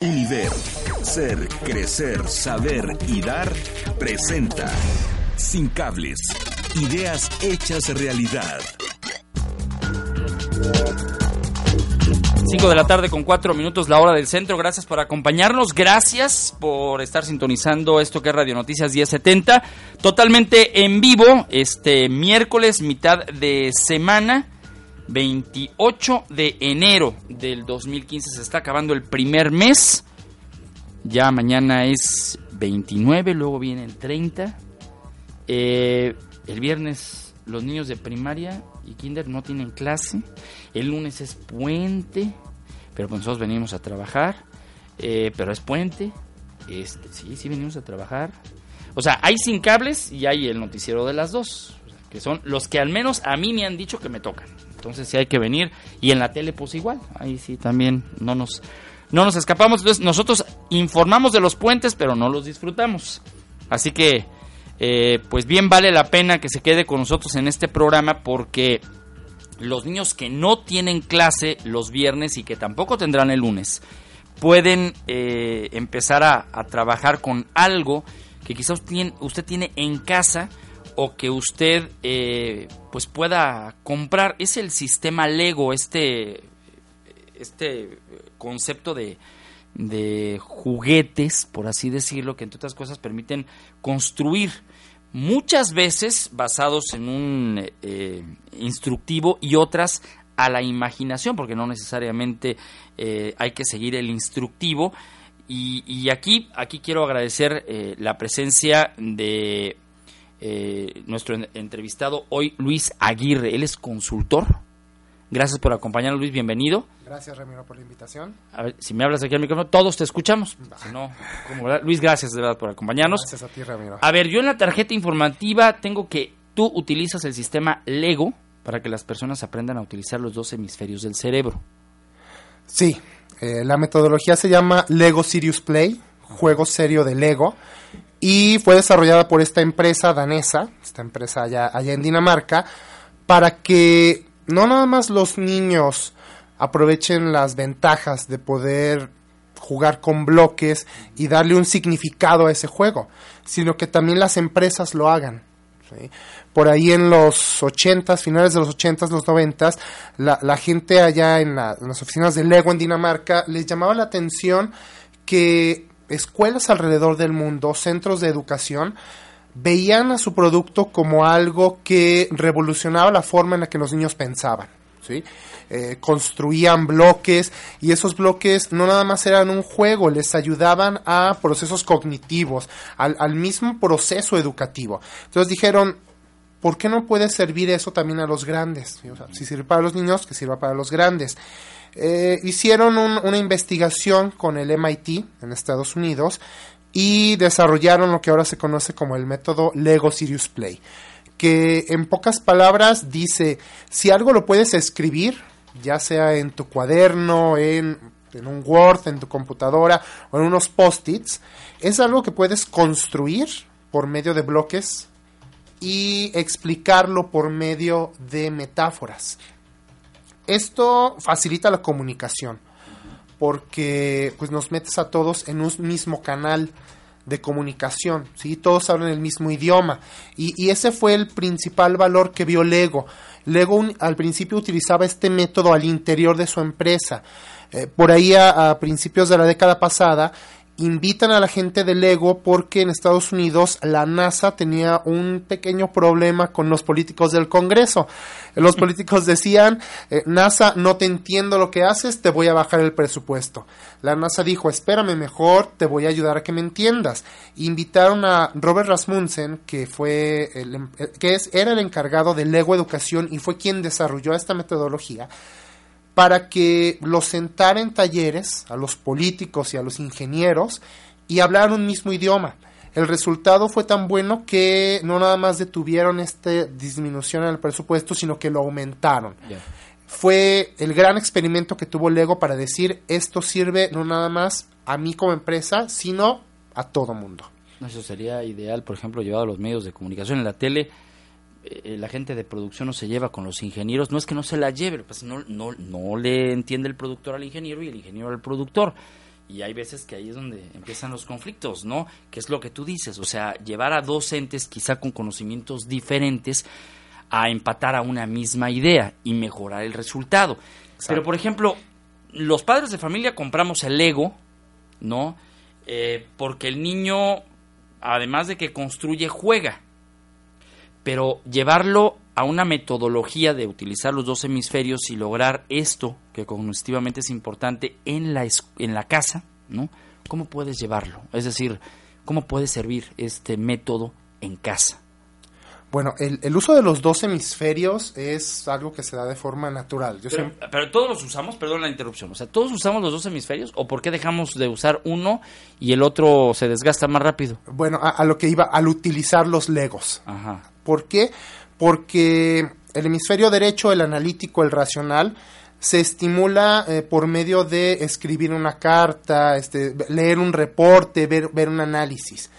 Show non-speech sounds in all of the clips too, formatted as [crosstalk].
Univer, ser, crecer, saber y dar presenta Sin cables, ideas hechas realidad. 5 de la tarde con 4 minutos la hora del centro. Gracias por acompañarnos. Gracias por estar sintonizando esto que es Radio Noticias 1070. Totalmente en vivo este miércoles, mitad de semana. 28 de enero del 2015 se está acabando el primer mes. Ya mañana es 29, luego viene el 30. Eh, el viernes los niños de primaria y kinder no tienen clase. El lunes es puente, pero pues nosotros venimos a trabajar. Eh, pero es puente. Este, sí, sí venimos a trabajar. O sea, hay sin cables y hay el noticiero de las dos. Que son los que al menos a mí me han dicho que me tocan. Entonces sí hay que venir. Y en la tele pues igual. Ahí sí también no nos, no nos escapamos. Entonces nosotros informamos de los puentes, pero no los disfrutamos. Así que eh, pues bien vale la pena que se quede con nosotros en este programa porque los niños que no tienen clase los viernes y que tampoco tendrán el lunes pueden eh, empezar a, a, trabajar con algo que quizás usted tiene en casa o que usted eh, pues pueda comprar es el sistema Lego este este concepto de, de juguetes por así decirlo que entre otras cosas permiten construir muchas veces basados en un eh, instructivo y otras a la imaginación, porque no necesariamente eh, hay que seguir el instructivo. Y, aquí, aquí quiero agradecer la presencia de eh, nuestro entrevistado hoy, Luis Aguirre. Él es consultor. Gracias por acompañarnos, Luis. Bienvenido. Gracias, Ramiro, por la invitación. A ver, si me hablas aquí al micrófono, todos te escuchamos. Si no, ¿cómo, Luis, gracias de verdad por acompañarnos. Gracias a ti, Ramiro. A ver, yo en la tarjeta informativa tengo que tú utilizas el sistema Lego para que las personas aprendan a utilizar los dos hemisferios del cerebro. Sí, eh, la metodología se llama Lego Serious Play, juego serio de Lego, y fue desarrollada por esta empresa danesa, esta empresa allá, allá en Dinamarca, para que no nada más los niños aprovechen las ventajas de poder jugar con bloques y darle un significado a ese juego, sino que también las empresas lo hagan. Por ahí en los 80, finales de los 80, los 90, la, la gente allá en, la, en las oficinas de Lego en Dinamarca les llamaba la atención que escuelas alrededor del mundo, centros de educación, veían a su producto como algo que revolucionaba la forma en la que los niños pensaban. ¿sí? Eh, construían bloques y esos bloques no nada más eran un juego, les ayudaban a procesos cognitivos, al, mismo proceso educativo. Entonces dijeron, ¿por qué no puede servir eso también a los grandes? Si sirve para los niños, que sirva para los grandes. Eh, hicieron un, una investigación con el MIT en Estados Unidos y desarrollaron lo que ahora se conoce como el método Lego Serious Play, que en pocas palabras dice, si algo lo puedes escribir, ya sea en tu cuaderno, en, en un Word, en tu computadora o en unos post-its, es algo que puedes construir por medio de bloques y explicarlo por medio de metáforas. Esto facilita la comunicación porque pues nos metes a todos en un mismo canal de comunicación, ¿sí? Todos hablan el mismo idioma y, y ese fue el principal valor que vio Lego. Lego al principio utilizaba este método al interior de su empresa. Eh, por ahí a principios de la década pasada invitan a la gente de Lego porque en Estados Unidos la NASA tenía un pequeño problema con los políticos del Congreso. Los [laughs] políticos decían, eh, NASA, no te entiendo lo que haces, te voy a bajar el presupuesto. La NASA dijo, espérame mejor, te voy a ayudar a que me entiendas. Invitaron a Robert Rasmussen, que fue el, que es, era el encargado de Lego Educación y fue quien desarrolló esta metodología para que los sentara en talleres a los políticos y a los ingenieros y hablaran un mismo idioma. El resultado fue tan bueno que no nada más detuvieron esta disminución en el presupuesto, sino que lo aumentaron. Fue el gran experimento que tuvo Lego para decir esto sirve no nada más a mí como empresa, sino a todo mundo. Eso sería ideal, por ejemplo, llevado a los medios de comunicación en la tele eh, la gente de producción no se lleva con los ingenieros, no es que no se la lleve, pues no, no, no le entiende el productor al ingeniero y el ingeniero al productor. Y hay veces que ahí es donde empiezan los conflictos, ¿no? Que es lo que tú dices, o sea, llevar a dos entes quizá con conocimientos diferentes a empatar a una misma idea y mejorar el resultado. Pero, por ejemplo, los padres de familia compramos el Lego, ¿no? Eh, porque el niño, además de que construye, juega pero llevarlo a una metodología de utilizar los dos hemisferios y lograr esto, que cognitivamente es importante, en la, en la casa, ¿no? ¿Cómo puedes llevarlo? Es decir, ¿cómo puede servir este método en casa? Bueno, el, uso de los dos hemisferios es algo que se da de forma natural. pero, todos los usamos, perdón la interrupción, o sea, ¿todos usamos los dos hemisferios o por qué dejamos de usar uno y el otro se desgasta más rápido? Bueno, a, a lo que iba, al utilizar los legos. Ajá. ¿Por qué? Porque el hemisferio derecho, el analítico, el racional, se estimula eh, por medio de escribir una carta, este, leer un reporte, ver, ver un análisis.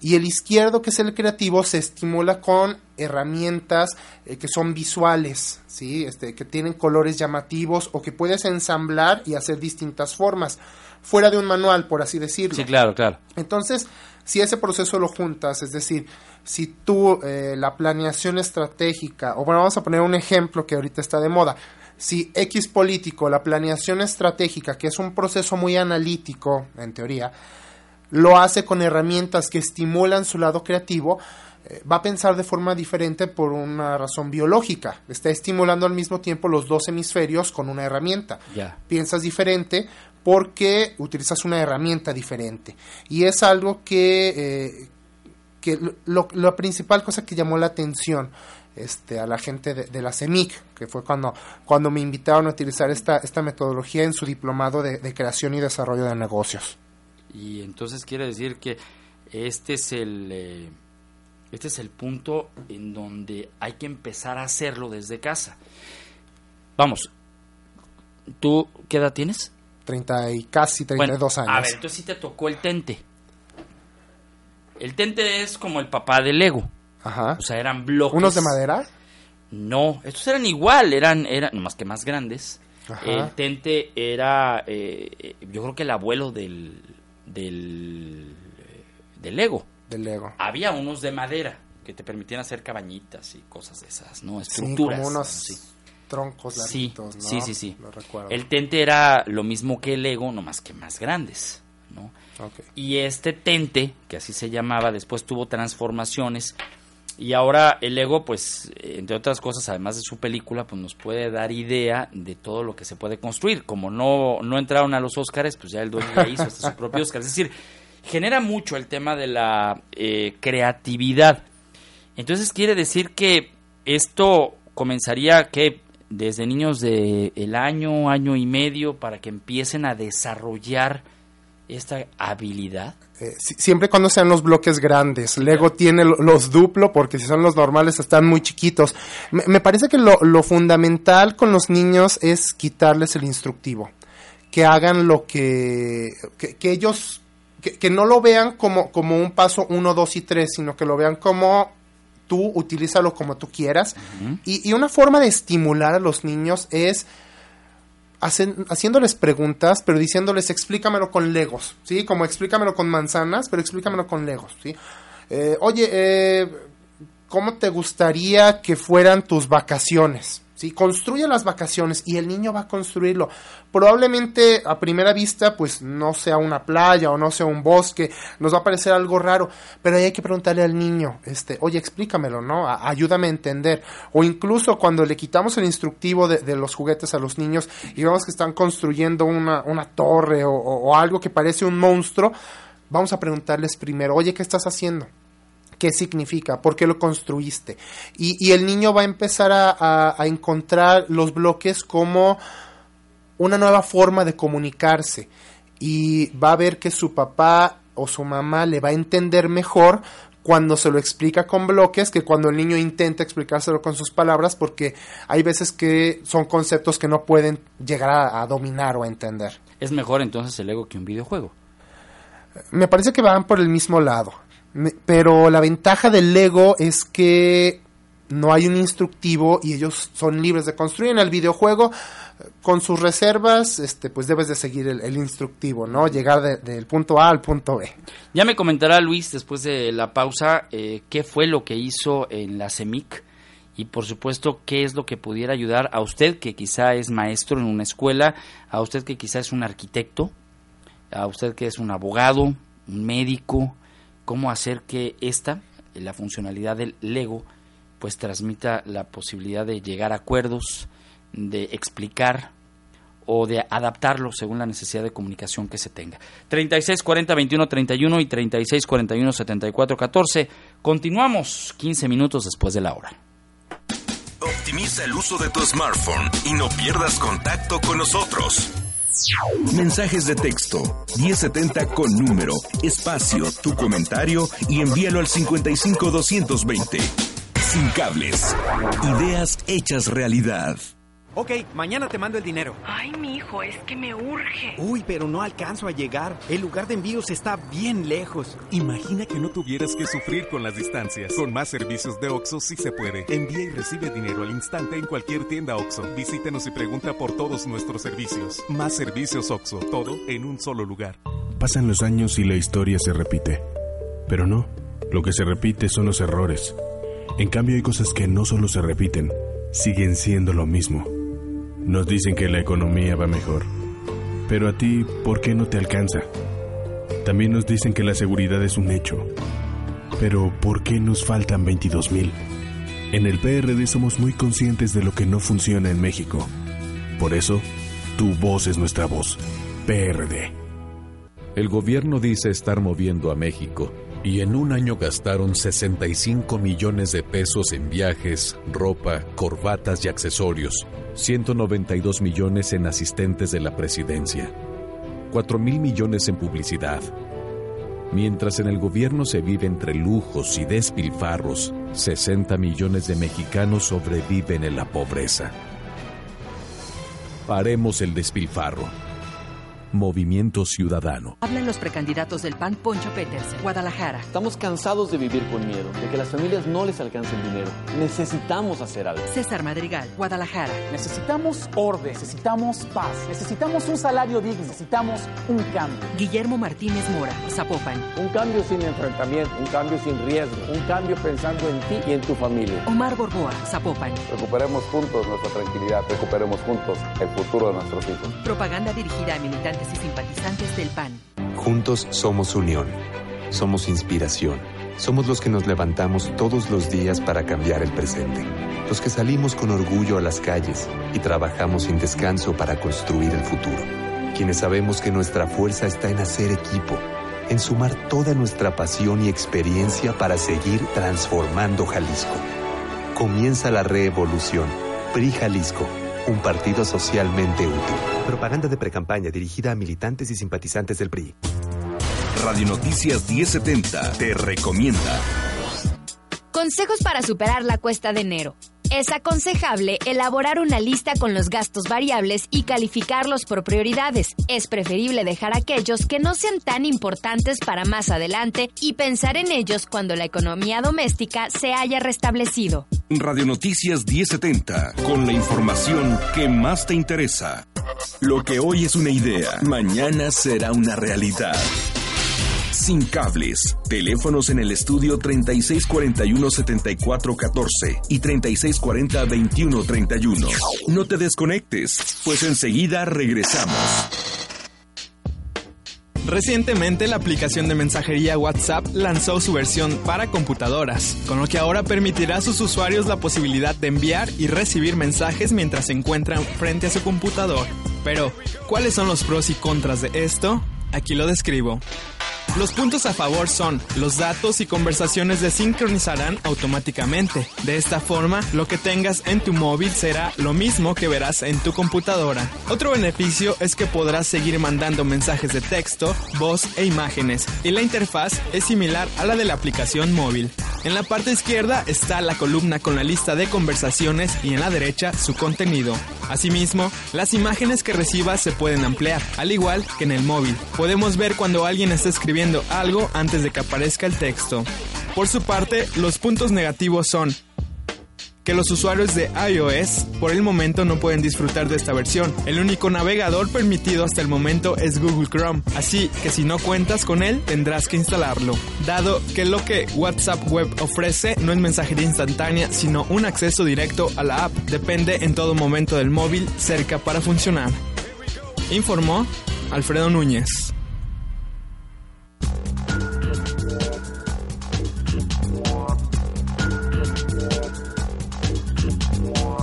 Y el izquierdo, que es el creativo, se estimula con herramientas eh, que son visuales, ¿sí? este, que tienen colores llamativos o que puedes ensamblar y hacer distintas formas, fuera de un manual, por así decirlo. Sí, claro, claro. Entonces, si ese proceso lo juntas, es decir, si tú eh, la planeación estratégica, o bueno, vamos a poner un ejemplo que ahorita está de moda, si X político, la planeación estratégica, que es un proceso muy analítico, en teoría, lo hace con herramientas que estimulan su lado creativo, eh, va a pensar de forma diferente por una razón biológica. Está estimulando al mismo tiempo los dos hemisferios con una herramienta. Piensas diferente porque utilizas una herramienta diferente. Y es algo que, eh, que lo, la principal cosa que llamó la atención este, a la gente de, la CEMIC, que fue cuando, cuando me invitaron a utilizar esta, esta metodología en su diplomado de, creación y desarrollo de negocios. Y entonces quiere decir que este es el... Eh, este es el punto en donde hay que empezar a hacerlo desde casa. Vamos, ¿tú qué edad tienes? 30 y casi 32 años. A ver, entonces sí te tocó el tente. El tente es como el papá del Lego. Ajá. O sea, eran bloques. ¿Unos de madera? No, estos eran igual, eran, eran más que más grandes. El tente era, eh, yo creo que el abuelo del, del, del Lego. Del Lego. Había unos de madera que te permitían hacer cabañitas y cosas de esas, ¿no? Estructuras. Sí, como unos troncos larguitos, sí, Sí, sí, sí. El tente era lo mismo que el Lego, nomás que más grandes. Y este tente, que así se llamaba, después tuvo transformaciones y ahora el Lego, pues, entre otras cosas, además de su película, pues nos puede dar idea de todo lo que se puede construir. Como no, no entraron a los Oscars, pues ya el dueño ya hizo hasta su propio Oscar. Es decir, genera mucho el tema de la eh, creatividad. Entonces quiere decir que esto comenzaría que desde niños de el año, año y medio, para que empiecen a desarrollar esta habilidad? Eh, siempre cuando sean los bloques grandes. Lego tiene los duplo porque si son los normales están muy chiquitos. Me, parece que lo, fundamental con los niños es quitarles el instructivo. Que hagan lo que, que, ellos, que, no lo vean como, como un paso 1, 2 y 3, sino que lo vean como tú, utilízalo como tú quieras. y, y una forma de estimular a los niños es haciéndoles preguntas, pero diciéndoles explícamelo con legos, ¿sí? Como explícamelo con manzanas, pero explícamelo con legos, ¿sí? Eh, oye, eh, ¿cómo te gustaría que fueran tus vacaciones? ¿Sí? Construye las vacaciones y el niño va a construirlo. Probablemente a primera vista pues no sea una playa o no sea un bosque, nos va a parecer algo raro, pero ahí hay que preguntarle al niño, este, oye, explícamelo, ¿no? ayúdame a entender. O incluso cuando le quitamos el instructivo de, los juguetes a los niños y vemos que están construyendo una, una torre o algo que parece un monstruo, vamos a preguntarles primero, oye, ¿qué estás haciendo? Qué significa, por qué lo construiste. Y, el niño va a empezar a, encontrar los bloques como una nueva forma de comunicarse y va a ver que su papá o su mamá le va a entender mejor cuando se lo explica con bloques que cuando el niño intenta explicárselo con sus palabras porque hay veces que son conceptos que no pueden llegar a, a dominar o a entender. Es mejor entonces el Lego que un videojuego. Me parece que van por el mismo lado. Pero la ventaja del Lego es que no hay un instructivo y ellos son libres de construir en el videojuego con sus reservas, este, pues debes de seguir el, instructivo, ¿no? Llegar de- del punto A al punto B. Ya me comentará Luis después de la pausa eh, qué fue lo que hizo en la CEMIC y por supuesto qué es lo que pudiera ayudar a usted que quizá es maestro en una escuela, a usted que quizá es un arquitecto, a usted que es un abogado, un médico, cómo hacer que esta, la funcionalidad del Lego, pues transmita la posibilidad de llegar a acuerdos, de explicar o de adaptarlo según la necesidad de comunicación que se tenga. 36 40 21 31 y 36 41 74 14. Continuamos 15 minutos después de la hora. Optimiza el uso de tu smartphone y no pierdas contacto con nosotros. Mensajes de texto 1070 con número, espacio, tu comentario y envíalo al 55 220. Sin cables. Ideas hechas realidad. Ok, mañana te mando el dinero. Ay, mijo, es que me urge. Uy, pero no alcanzo a llegar. El lugar de envíos está bien lejos. Imagina que no tuvieras que sufrir con las distancias. Con más servicios de OXO sí se puede. Envía y recibe dinero al instante en cualquier tienda OXO. Visítenos y pregunta por todos nuestros servicios. Más servicios OXO, todo en un solo lugar. Pasan los años y la historia se repite. Pero no, lo que se repite son los errores. En cambio hay cosas que no solo se repiten, siguen siendo lo mismo. Nos dicen que la economía va mejor. Pero a ti, ¿por qué no te alcanza? También nos dicen que la seguridad es un hecho. Pero ¿por qué nos faltan 22 mil? En el PRD somos muy conscientes de lo que no funciona en México. Por eso, tu voz es nuestra voz. PRD. El gobierno dice estar moviendo a México y en un año gastaron 65 millones de pesos en viajes, ropa, corbatas y accesorios, 192 millones en asistentes de la presidencia, 4 mil millones en publicidad. Mientras en el gobierno se vive entre lujos y despilfarros, 60 millones de mexicanos sobreviven en la pobreza. Paremos el despilfarro. Movimiento Ciudadano. Hablan los precandidatos del PAN Poncho Peters, Guadalajara. Estamos cansados de vivir con miedo, de que las familias no les alcance el dinero. Necesitamos hacer algo. César Madrigal, Guadalajara. Necesitamos orden, necesitamos paz, necesitamos un salario digno, necesitamos un cambio. Guillermo Martínez Mora, Zapopan. Un cambio sin enfrentamiento, un cambio sin riesgo, un cambio pensando en ti y en tu familia. Omar Borboa, Zapopan. Recuperemos juntos nuestra tranquilidad, recuperemos juntos el futuro de nuestros hijos. Propaganda dirigida a militantes y simpatizantes del PAN. Juntos somos unión, somos inspiración, somos los que nos levantamos todos los días para cambiar el presente, los que salimos con orgullo a las calles y trabajamos sin descanso para construir el futuro, quienes sabemos que nuestra fuerza está en hacer equipo, en sumar toda nuestra pasión y experiencia para seguir transformando Jalisco. Comienza la reevolución. PRI Jalisco un partido socialmente útil. Propaganda de precampaña dirigida a militantes y simpatizantes del PRI. Radio Noticias 1070 te recomienda. Consejos para superar la cuesta de enero. Es aconsejable elaborar una lista con los gastos variables y calificarlos por prioridades. Es preferible dejar aquellos que no sean tan importantes para más adelante y pensar en ellos cuando la economía doméstica se haya restablecido. Radio Noticias 1070, con la información que más te interesa. Lo que hoy es una idea, mañana será una realidad. Sin cables. Teléfonos en el estudio 3641-7414 y 3640-2131. No te desconectes, pues enseguida regresamos. Recientemente la aplicación de mensajería WhatsApp lanzó su versión para computadoras, con lo que ahora permitirá a sus usuarios la posibilidad de enviar y recibir mensajes mientras se encuentran frente a su computador. Pero, ¿cuáles son los pros y contras de esto? Aquí lo describo. Los puntos a favor son, los datos y conversaciones se sincronizarán automáticamente. De esta forma, lo que tengas en tu móvil será lo mismo que verás en tu computadora. Otro beneficio es que podrás seguir mandando mensajes de texto, voz e imágenes, y la interfaz es similar a la de la aplicación móvil. En la parte izquierda está la columna con la lista de conversaciones y en la derecha su contenido. Asimismo, las imágenes que recibas se pueden ampliar, al igual que en el móvil. Podemos ver cuando alguien está escribiendo algo antes de que aparezca el texto. Por su parte, los puntos negativos son que los usuarios de iOS por el momento no pueden disfrutar de esta versión. El único navegador permitido hasta el momento es Google Chrome, así que si no cuentas con él tendrás que instalarlo. Dado que lo que WhatsApp Web ofrece no es mensajería instantánea, sino un acceso directo a la app, depende en todo momento del móvil cerca para funcionar. Informó Alfredo Núñez.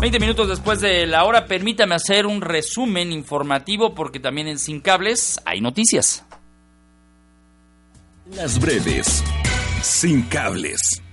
20 minutos después de la hora, permítame hacer un resumen informativo porque también en Sin Cables hay noticias. Las breves. Sin Cables.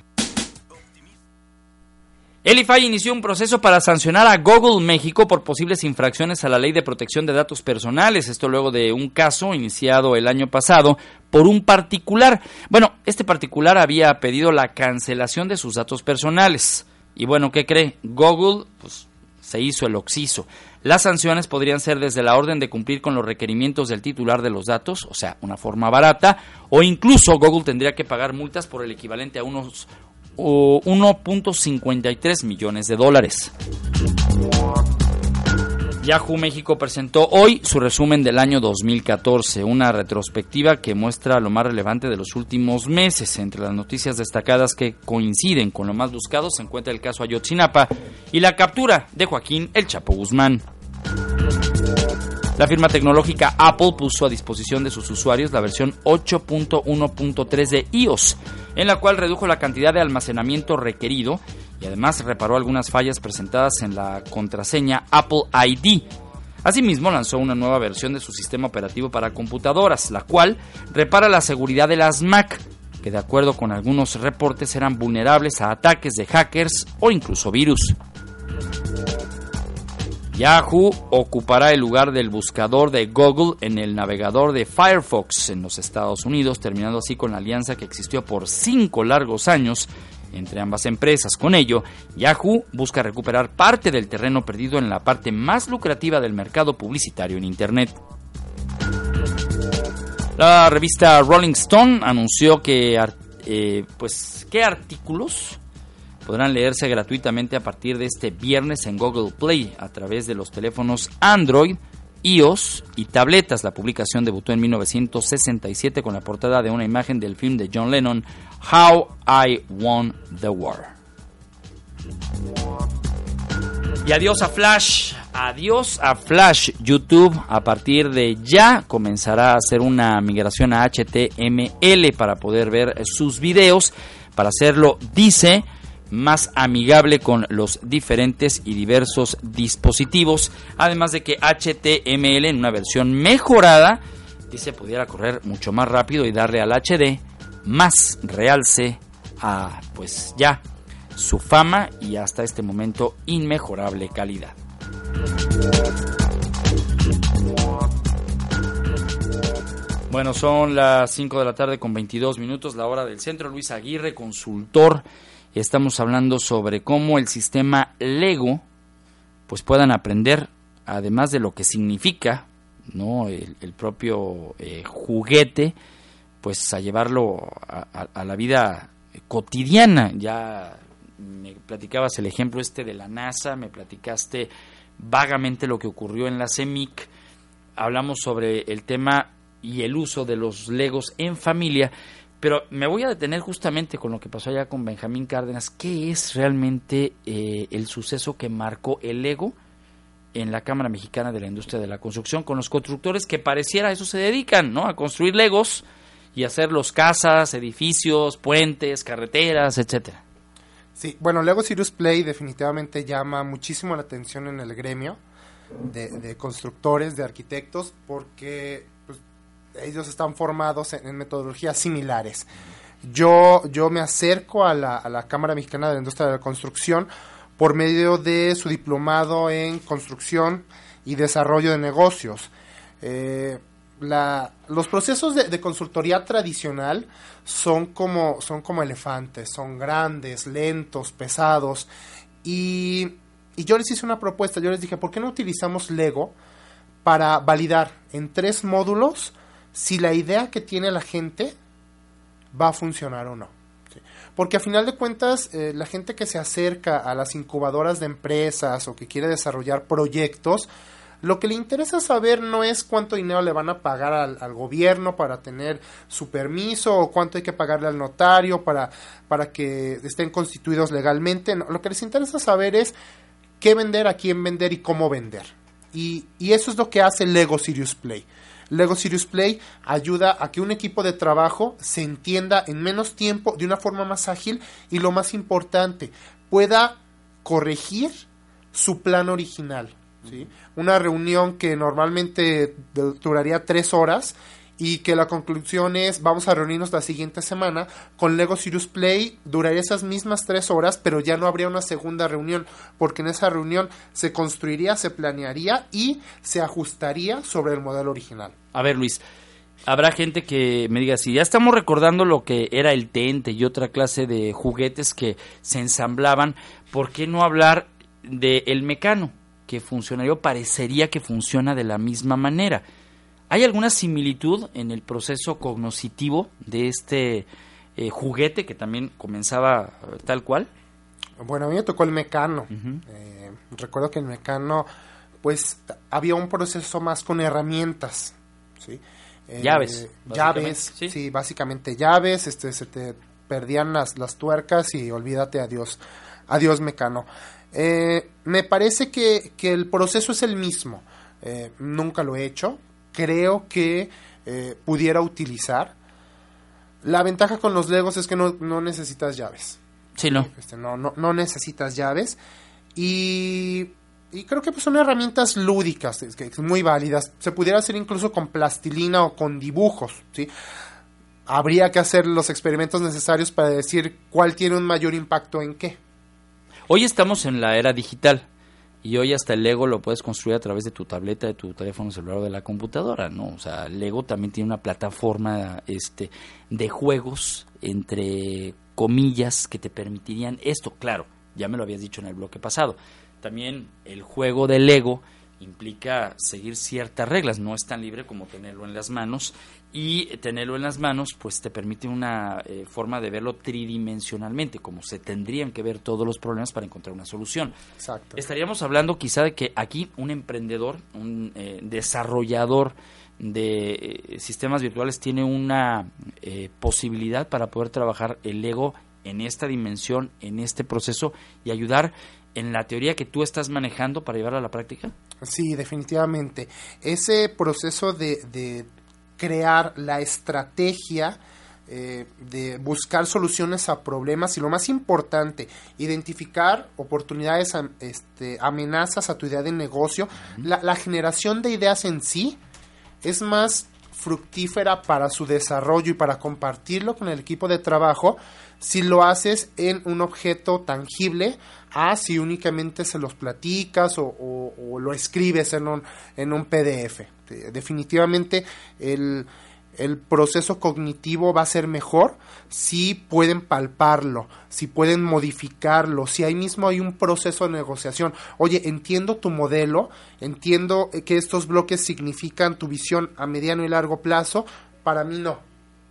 El IFAI inició un proceso para sancionar a Google México por posibles infracciones a la Ley de Protección de Datos Personales. Esto luego de un caso iniciado el año pasado por un particular. Bueno, este particular había pedido la cancelación de sus datos personales. Y bueno, ¿qué cree? Google pues, se hizo el oxiso. Las sanciones podrían ser desde la orden de cumplir con los requerimientos del titular de los datos, o sea, una forma barata, o incluso Google tendría que pagar multas por el equivalente a unos 1.53 millones de dólares. Yahoo México presentó hoy su resumen del año 2014, una retrospectiva que muestra lo más relevante de los últimos meses. Entre las noticias destacadas que coinciden con lo más buscado se encuentra el caso Ayotzinapa y la captura de Joaquín El Chapo Guzmán. La firma tecnológica Apple puso a disposición de sus usuarios la versión 8.1.3 de iOS, en la cual redujo la cantidad de almacenamiento requerido y además reparó algunas fallas presentadas en la contraseña Apple ID. Asimismo, lanzó una nueva versión de su sistema operativo para computadoras, la cual repara la seguridad de las Mac, que de acuerdo con algunos reportes eran vulnerables a ataques de hackers o incluso virus. Yahoo ocupará el lugar del buscador de Google en el navegador de Firefox en los Estados Unidos, terminando así con la alianza que existió por cinco largos años entre ambas empresas. Con ello, Yahoo busca recuperar parte del terreno perdido en la parte más lucrativa del mercado publicitario en Internet. La revista Rolling Stone anunció que, eh, pues, qué artículos podrán leerse gratuitamente a partir de este viernes en Google Play a través de los teléfonos Android, iOS y tabletas. La publicación debutó en 1967 con la portada de una imagen del film de John Lennon, How I Won the War. Y adiós a Flash, adiós a Flash. YouTube a partir de ya comenzará a hacer una migración a HTML para poder ver sus videos. Para hacerlo, dice, más amigable con los diferentes y diversos dispositivos, además de que HTML en una versión mejorada dice pudiera correr mucho más rápido y darle al HD más realce a pues ya su fama y hasta este momento inmejorable calidad. Bueno, son las 5 de la tarde con 22 minutos, la hora del centro. Luis Aguirre, consultor Estamos hablando sobre cómo el sistema Lego pues puedan aprender, además de lo que significa no el, propio eh, juguete, pues a llevarlo a, la vida cotidiana. Ya me platicabas el ejemplo este de la NASA, me platicaste vagamente lo que ocurrió en la CEMIC, hablamos sobre el tema y el uso de los legos en familia pero me voy a detener justamente con lo que pasó allá con Benjamín Cárdenas. ¿Qué es realmente eh, el suceso que marcó el ego en la Cámara Mexicana de la Industria de la Construcción con los constructores que pareciera eso se dedican, ¿no? A construir legos y hacer los casas, edificios, puentes, carreteras, etcétera. Sí, bueno, Lego Sirius Play definitivamente llama muchísimo la atención en el gremio de, de constructores, de arquitectos, porque ellos están formados en, metodologías similares. Yo, yo me acerco a la, a la Cámara Mexicana de la Industria de la Construcción por medio de su diplomado en construcción y desarrollo de negocios. Eh, la, los procesos de, de, consultoría tradicional son como, son como elefantes, son grandes, lentos, pesados. Y, y yo les hice una propuesta, yo les dije, ¿por qué no utilizamos Lego para validar en tres módulos si la idea que tiene la gente va a funcionar o no? Porque a final de cuentas, eh, la gente que se acerca a las incubadoras de empresas o que quiere desarrollar proyectos, lo que le interesa saber no es cuánto dinero le van a pagar al, gobierno para tener su permiso o cuánto hay que pagarle al notario para, para que estén constituidos legalmente. Lo que les interesa saber es qué vender, a quién vender y cómo vender. Y, y eso es lo que hace Lego Serious Play. Lego Serious Play ayuda a que un equipo de trabajo se entienda en menos tiempo, de una forma más ágil y lo más importante, pueda corregir su plan original. ¿sí? Una reunión que normalmente duraría tres horas y que la conclusión es vamos a reunirnos la siguiente semana con Lego Serious Play. Duraría esas mismas tres horas pero ya no habría una segunda reunión porque en esa reunión se construiría se planearía y se ajustaría sobre el modelo original. A ver Luis habrá gente que me diga si ya estamos recordando lo que era el tente y otra clase de juguetes que se ensamblaban por qué no hablar de el mecano que funcionaría o parecería que funciona de la misma manera ¿Hay alguna similitud en el proceso cognoscitivo de este eh, juguete que también comenzaba eh, tal cual? Bueno, a mí me tocó el mecano. Uh -huh. eh, recuerdo que el mecano, pues, había un proceso más con herramientas, ¿sí? llaves. Llaves, ¿sí? ¿sí? básicamente llaves, este, se te perdían las, las tuercas y olvídate, adiós, adiós mecano. Eh, me parece que, que, el proceso es el mismo. nunca lo he hecho, creo que eh, pudiera utilizar. La ventaja con los Legos es que no, no necesitas llaves. Sí, no. Este, no, no. No necesitas llaves. Y, y creo que pues, son herramientas lúdicas, es que, muy válidas. Se pudiera hacer incluso con plastilina o con dibujos. ¿sí? Habría que hacer los experimentos necesarios para decir cuál tiene un mayor impacto en qué. Hoy estamos en la era digital. Y hoy hasta el Lego lo puedes construir a través de tu tableta, de tu teléfono celular o de la computadora, ¿no? O sea, Lego también tiene una plataforma este, de juegos, entre comillas, que te permitirían esto. Claro, ya me lo habías dicho en el bloque pasado. También el juego de Lego implica seguir ciertas reglas, no es tan libre como tenerlo en las manos y tenerlo en las manos pues te permite una eh, forma de verlo tridimensionalmente, como se tendrían que ver todos los problemas para encontrar una solución. Exacto. Estaríamos hablando quizá de que aquí un emprendedor, un eh, desarrollador de eh, sistemas virtuales tiene una eh, posibilidad para poder trabajar el ego en esta dimensión, en este proceso y ayudar en la teoría que tú estás manejando para llevarla a la práctica? Sí, definitivamente. Ese proceso de, de crear la estrategia eh, de buscar soluciones a problemas y lo más importante, identificar oportunidades, este, amenazas a tu idea de negocio. La generación de ideas en sí es más fructífera para su desarrollo y para compartirlo con el equipo de trabajo si lo haces en un objeto tangible a si únicamente se los platicas o, o, lo escribes en un, en un PDF. Definitivamente el, el proceso cognitivo va a ser mejor si pueden palparlo, si pueden modificarlo, si ahí mismo hay un proceso de negociación. Oye, entiendo tu modelo, entiendo que estos bloques significan tu visión a mediano y largo plazo, para mí no.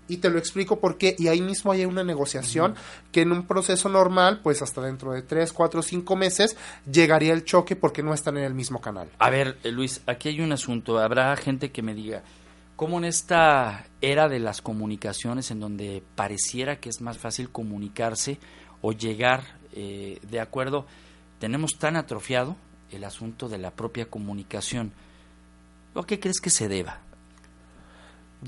Y te lo explico por qué. Y ahí mismo hay una negociación uh -huh. que en un proceso normal, pues hasta dentro de 3, 4, 5 meses, llegaría el choque porque no están en el mismo canal. A ver, Luis, aquí hay un asunto. Habrá gente que me diga, cómo en esta era de las comunicaciones en donde pareciera que es más fácil comunicarse o llegar eh, de acuerdo, tenemos tan atrofiado el asunto de la propia comunicación. ¿O qué crees que se deba?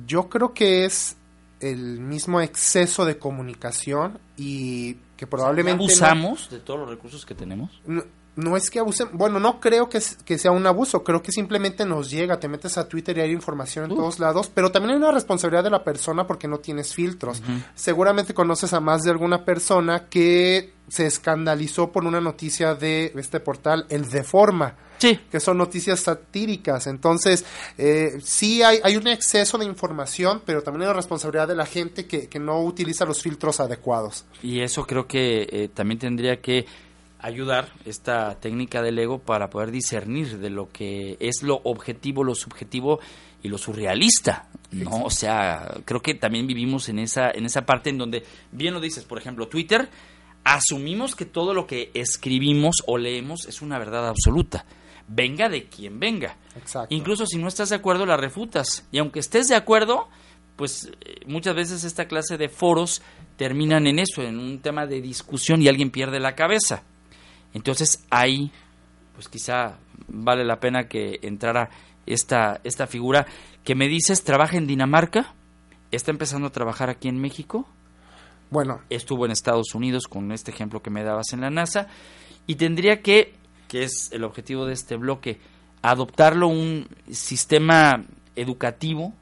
Yo creo que es el mismo exceso de comunicación y que probablemente... ¿Abusamos no, de todos los recursos que tenemos? No, no es que abusen, bueno, no creo que, que, sea un abuso, creo que simplemente nos llega, te metes a Twitter y hay información en todos lados, pero también hay una responsabilidad de la persona porque no tienes filtros. Seguramente conoces a más de alguna persona que se escandalizó por una noticia de este portal, el Deforma. Sí. Que son noticias satíricas. Entonces, eh, sí hay, hay un exceso de información, pero también hay una responsabilidad de la gente que, que no utiliza los filtros adecuados. Y eso creo que eh, también tendría que ayudar esta técnica del ego para poder discernir de lo que es lo objetivo, lo subjetivo y lo surrealista, ¿no? O sea, creo que también vivimos en esa en esa parte en donde bien lo dices, por ejemplo, Twitter asumimos que todo lo que escribimos o leemos es una verdad absoluta. Venga de quien venga. Exacto. Incluso si no estás de acuerdo, la refutas. Y aunque estés de acuerdo, pues eh, muchas veces esta clase de foros terminan en eso, en un tema de discusión y alguien pierde la cabeza. Entonces ahí, pues quizá vale la pena que entrara esta, esta figura que me dices, trabaja en Dinamarca, está empezando a trabajar aquí en México. Bueno. Estuvo en Estados Unidos con este ejemplo que me dabas en la NASA y tendría que, que es el objetivo de este bloque, adoptarlo un sistema educativo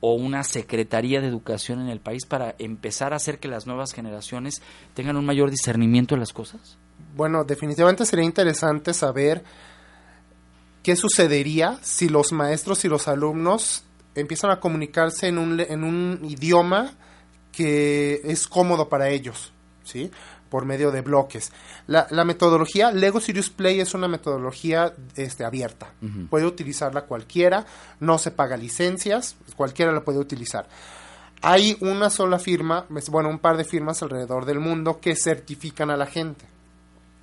o una secretaría de educación en el país para empezar a hacer que las nuevas generaciones tengan un mayor discernimiento de las cosas? Bueno, definitivamente sería interesante saber qué sucedería si los maestros y los alumnos empiezan a comunicarse en un, en un idioma que es cómodo para ellos, ¿sí? Por medio de bloques. La, la metodología Lego Serious Play es una metodología este, abierta. Uh -huh. Puede utilizarla cualquiera, no se paga licencias, cualquiera la puede utilizar. Hay una sola firma, bueno, un par de firmas alrededor del mundo que certifican a la gente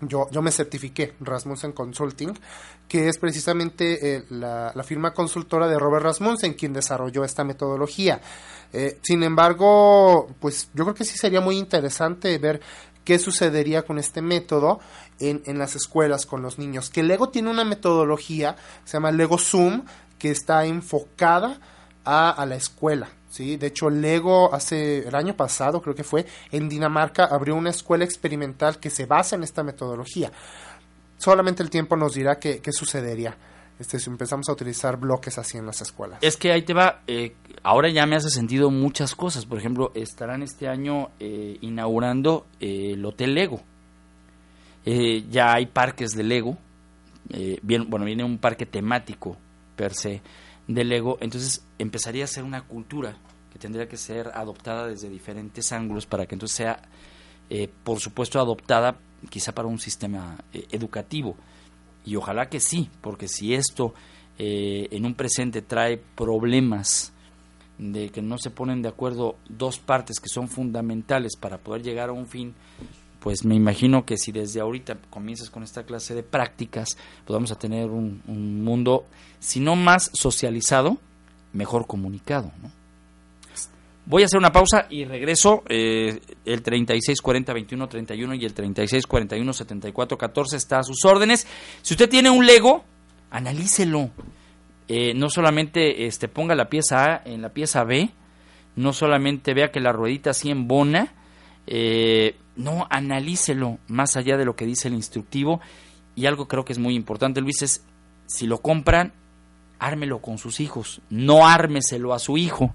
yo, yo me certifiqué, Rasmussen Consulting, que es precisamente eh, la, la, firma consultora de Robert Rasmussen quien desarrolló esta metodología. Eh, sin embargo, pues yo creo que sí sería muy interesante ver qué sucedería con este método en, en las escuelas con los niños. Que Lego tiene una metodología, se llama Lego Zoom, que está enfocada a, a la escuela. ¿Sí? De hecho, Lego hace el año pasado, creo que fue, en Dinamarca abrió una escuela experimental que se basa en esta metodología. Solamente el tiempo nos dirá qué, sucedería. Este, si empezamos a utilizar bloques así en las escuelas. Es que ahí te va, eh, ahora ya me hace sentido muchas cosas. Por ejemplo, estarán este año eh, inaugurando eh, el Hotel Lego. Eh, ya hay parques de Lego. Bien, bueno, viene un parque temático per se del ego, entonces empezaría a ser una cultura que tendría que ser adoptada desde diferentes ángulos para que entonces sea, eh, por supuesto, adoptada quizá para un sistema eh, educativo. Y ojalá que sí, porque si esto eh, en un presente trae problemas de que no se ponen de acuerdo dos partes que son fundamentales para poder llegar a un fin, pues me imagino que si desde ahorita comienzas con esta clase de prácticas, pues vamos a tener un, un mundo, si no más socializado, mejor comunicado. ¿no? Voy a hacer una pausa y regreso. Eh, el 3640-2131 y el 3641-7414 está a sus órdenes. Si usted tiene un Lego, analícelo. Eh, no solamente este, ponga la pieza A en la pieza B, no solamente vea que la ruedita así embona, eh, no, analícelo más allá de lo que dice el instructivo. Y algo creo que es muy importante, Luis, es si lo compran, ármelo con sus hijos, no ármeselo a su hijo,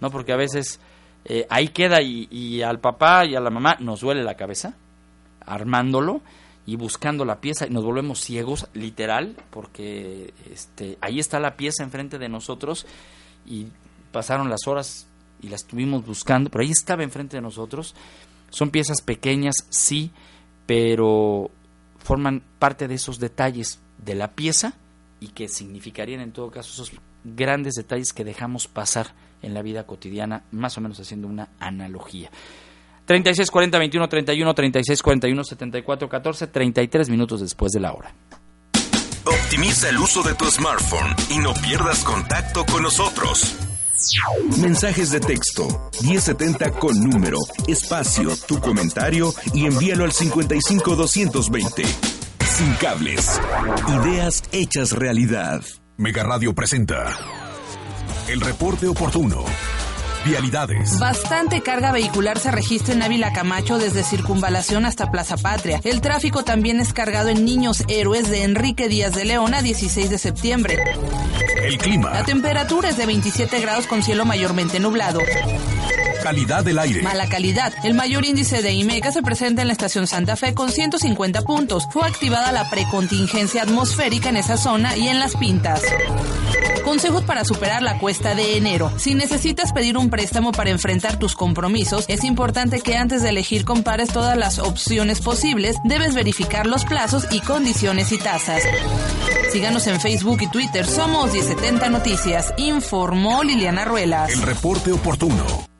¿no? Porque a veces eh, ahí queda y, y, al papá y a la mamá nos duele la cabeza armándolo y buscando la pieza y nos volvemos ciegos, literal, porque este, ahí está la pieza enfrente de nosotros y pasaron las horas y la estuvimos buscando, pero ahí estaba enfrente de nosotros. Son piezas pequeñas, sí, pero forman parte de esos detalles de la pieza y que significarían en todo caso esos grandes detalles que dejamos pasar en la vida cotidiana, más o menos haciendo una analogía. 36 40 21 31 36 41 74 14 33 minutos después de la hora. Optimiza el uso de tu smartphone y no pierdas contacto con nosotros. Mensajes de texto 1070 con número, espacio, tu comentario y envíalo al 55 220. Sin cables. Ideas hechas realidad. Mega Radio presenta El reporte oportuno Vialidades. Bastante carga vehicular se registra en Ávila Camacho desde Circunvalación hasta Plaza Patria. El tráfico también es cargado en Niños Héroes de Enrique Díaz de León a 16 de septiembre. El clima. La temperatura es de 27 grados con cielo mayormente nublado. Calidad del aire. Mala calidad. El mayor índice de IMECA se presenta en la estación Santa Fe con 150 puntos. Fue activada la precontingencia atmosférica en esa zona y en las pintas. Consejos para superar la cuesta de enero. Si necesitas pedir un préstamo para enfrentar tus compromisos, es importante que antes de elegir compares todas las opciones posibles. Debes verificar los plazos y condiciones y tasas. Síganos en Facebook y Twitter. Somos 1070 Noticias. Informó Liliana Ruelas. El reporte oportuno.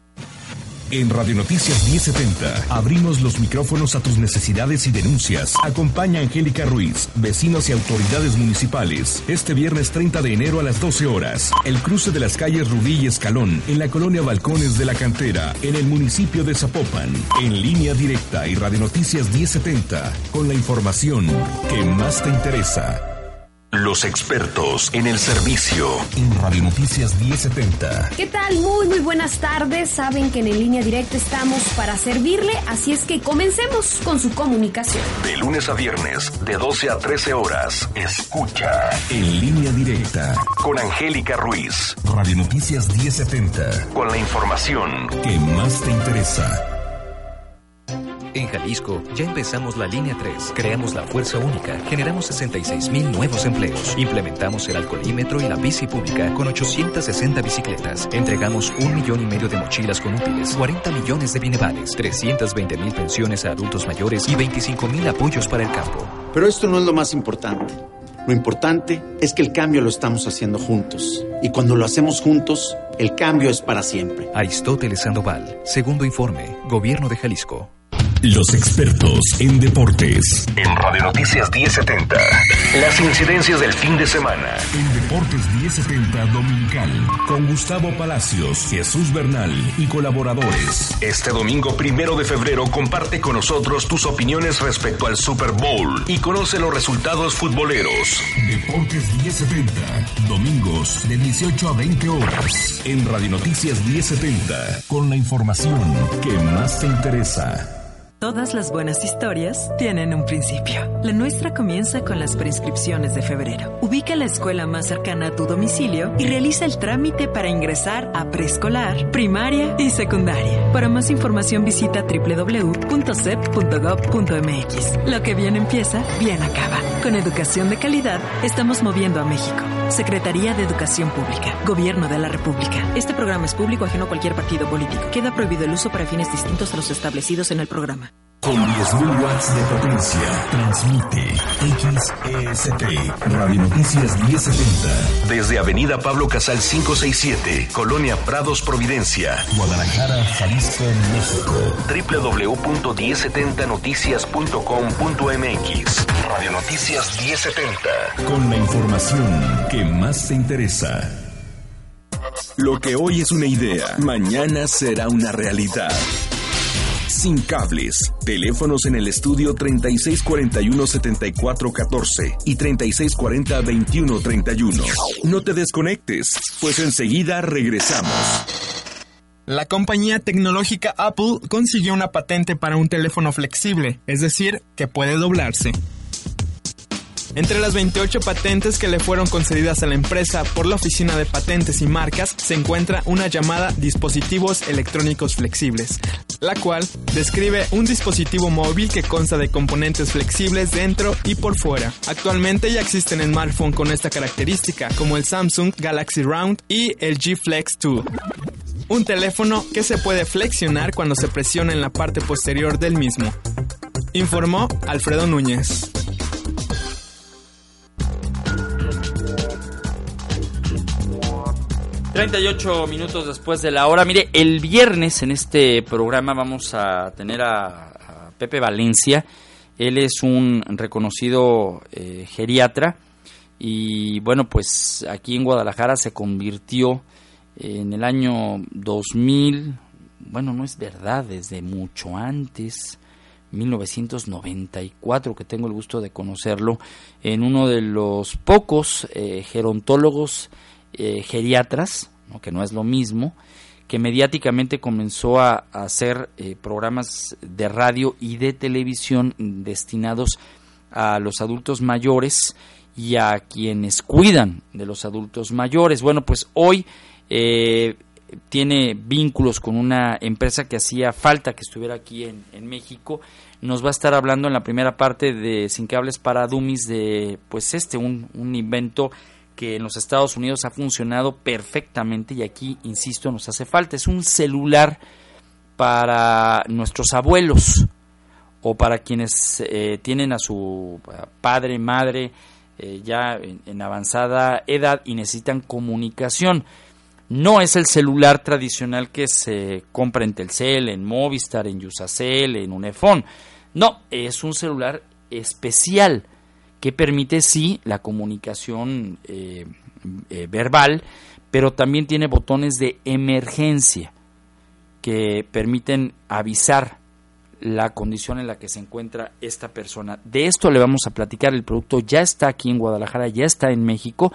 En Radio Noticias 1070 abrimos los micrófonos a tus necesidades y denuncias. Acompaña a Angélica Ruiz, vecinos y autoridades municipales, este viernes 30 de enero a las 12 horas. El cruce de las calles Rubí y Escalón en la colonia Balcones de la Cantera, en el municipio de Zapopan. En línea directa y Radio Noticias 1070 con la información que más te interesa. Los expertos en el servicio. En Radio Noticias 1070. ¿Qué tal? Muy, muy buenas tardes. Saben que en En Línea Directa estamos para servirle, así es que comencemos con su comunicación. De lunes a viernes, de 12 a 13 horas, escucha En Línea Directa con Angélica Ruiz. Radio Noticias 1070. Con la información que más te interesa. En Jalisco ya empezamos la línea 3, creamos la fuerza única, generamos 66 mil nuevos empleos, implementamos el alcoholímetro y la bici pública con 860 bicicletas, entregamos un millón y medio de mochilas con útiles, 40 millones de binevales, 320 mil pensiones a adultos mayores y 25 mil apoyos para el campo. Pero esto no es lo más importante. Lo importante es que el cambio lo estamos haciendo juntos. Y cuando lo hacemos juntos, el cambio es para siempre. Aristóteles Sandoval, segundo informe, Gobierno de Jalisco. Los expertos en deportes. En Radio Noticias 1070. Las incidencias del fin de semana. En Deportes 1070 Dominical. Con Gustavo Palacios, Jesús Bernal y colaboradores. Este domingo primero de febrero comparte con nosotros tus opiniones respecto al Super Bowl y conoce los resultados futboleros. Deportes 1070. Domingos de 18 a 20 horas. En Radio Noticias 1070. Con la información que más te interesa. Todas las buenas historias tienen un principio. La nuestra comienza con las prescripciones de febrero. Ubica la escuela más cercana a tu domicilio y realiza el trámite para ingresar a preescolar, primaria y secundaria. Para más información visita www.cep.gov.mx. Lo que bien empieza, bien acaba. Con educación de calidad, estamos moviendo a México. Secretaría de Educación Pública, Gobierno de la República. Este programa es público ajeno a cualquier partido político. Queda prohibido el uso para fines distintos a los establecidos en el programa. Con 10.000 watts de potencia, transmite XEST Radio Noticias 1070. Desde Avenida Pablo Casal 567, Colonia Prados Providencia, Guadalajara, Jalisco, México. www.1070noticias.com.mx Radio Noticias 1070. Con la información que más te interesa. Lo que hoy es una idea, mañana será una realidad sin cables. Teléfonos en el estudio 3641-7414 y 3640-2131. No te desconectes, pues enseguida regresamos. La compañía tecnológica Apple consiguió una patente para un teléfono flexible, es decir, que puede doblarse. Entre las 28 patentes que le fueron concedidas a la empresa por la Oficina de Patentes y Marcas se encuentra una llamada dispositivos electrónicos flexibles, la cual describe un dispositivo móvil que consta de componentes flexibles dentro y por fuera. Actualmente ya existen smartphones con esta característica, como el Samsung Galaxy Round y el G Flex 2 un teléfono que se puede flexionar cuando se presiona en la parte posterior del mismo. Informó Alfredo Núñez. 38 minutos después de la hora. Mire, el viernes en este programa vamos a tener a, Pepe Valencia. Él es un reconocido eh, geriatra y bueno, pues aquí en Guadalajara se convirtió en el año 2000, bueno, no es verdad, desde mucho antes, 1994, que tengo el gusto de conocerlo, en uno de los pocos eh, gerontólogos eh, geriatras, que no es lo mismo, que mediáticamente comenzó a, hacer eh, programas de radio y de televisión destinados a los adultos mayores y a quienes cuidan de los adultos mayores. Bueno, pues hoy eh, tiene vínculos con una empresa que hacía falta que estuviera aquí en, México. Nos va a estar hablando en la primera parte de Sin Cables para Dummies de, pues este, un invento que en los Estados Unidos ha funcionado perfectamente y aquí, insisto, nos hace falta. Es un celular para nuestros abuelos o para quienes eh, tienen a su padre, madre eh, ya en, en, avanzada edad y necesitan comunicación. No es el celular tradicional que se compra en Telcel, en Movistar, en Yusacel, en Unifón. No, es un celular especial que permite sí la comunicación eh, eh, verbal, pero también tiene botones de emergencia que permiten avisar la condición en la que se encuentra esta persona. De esto le vamos a platicar. El producto ya está aquí en Guadalajara, ya está en México.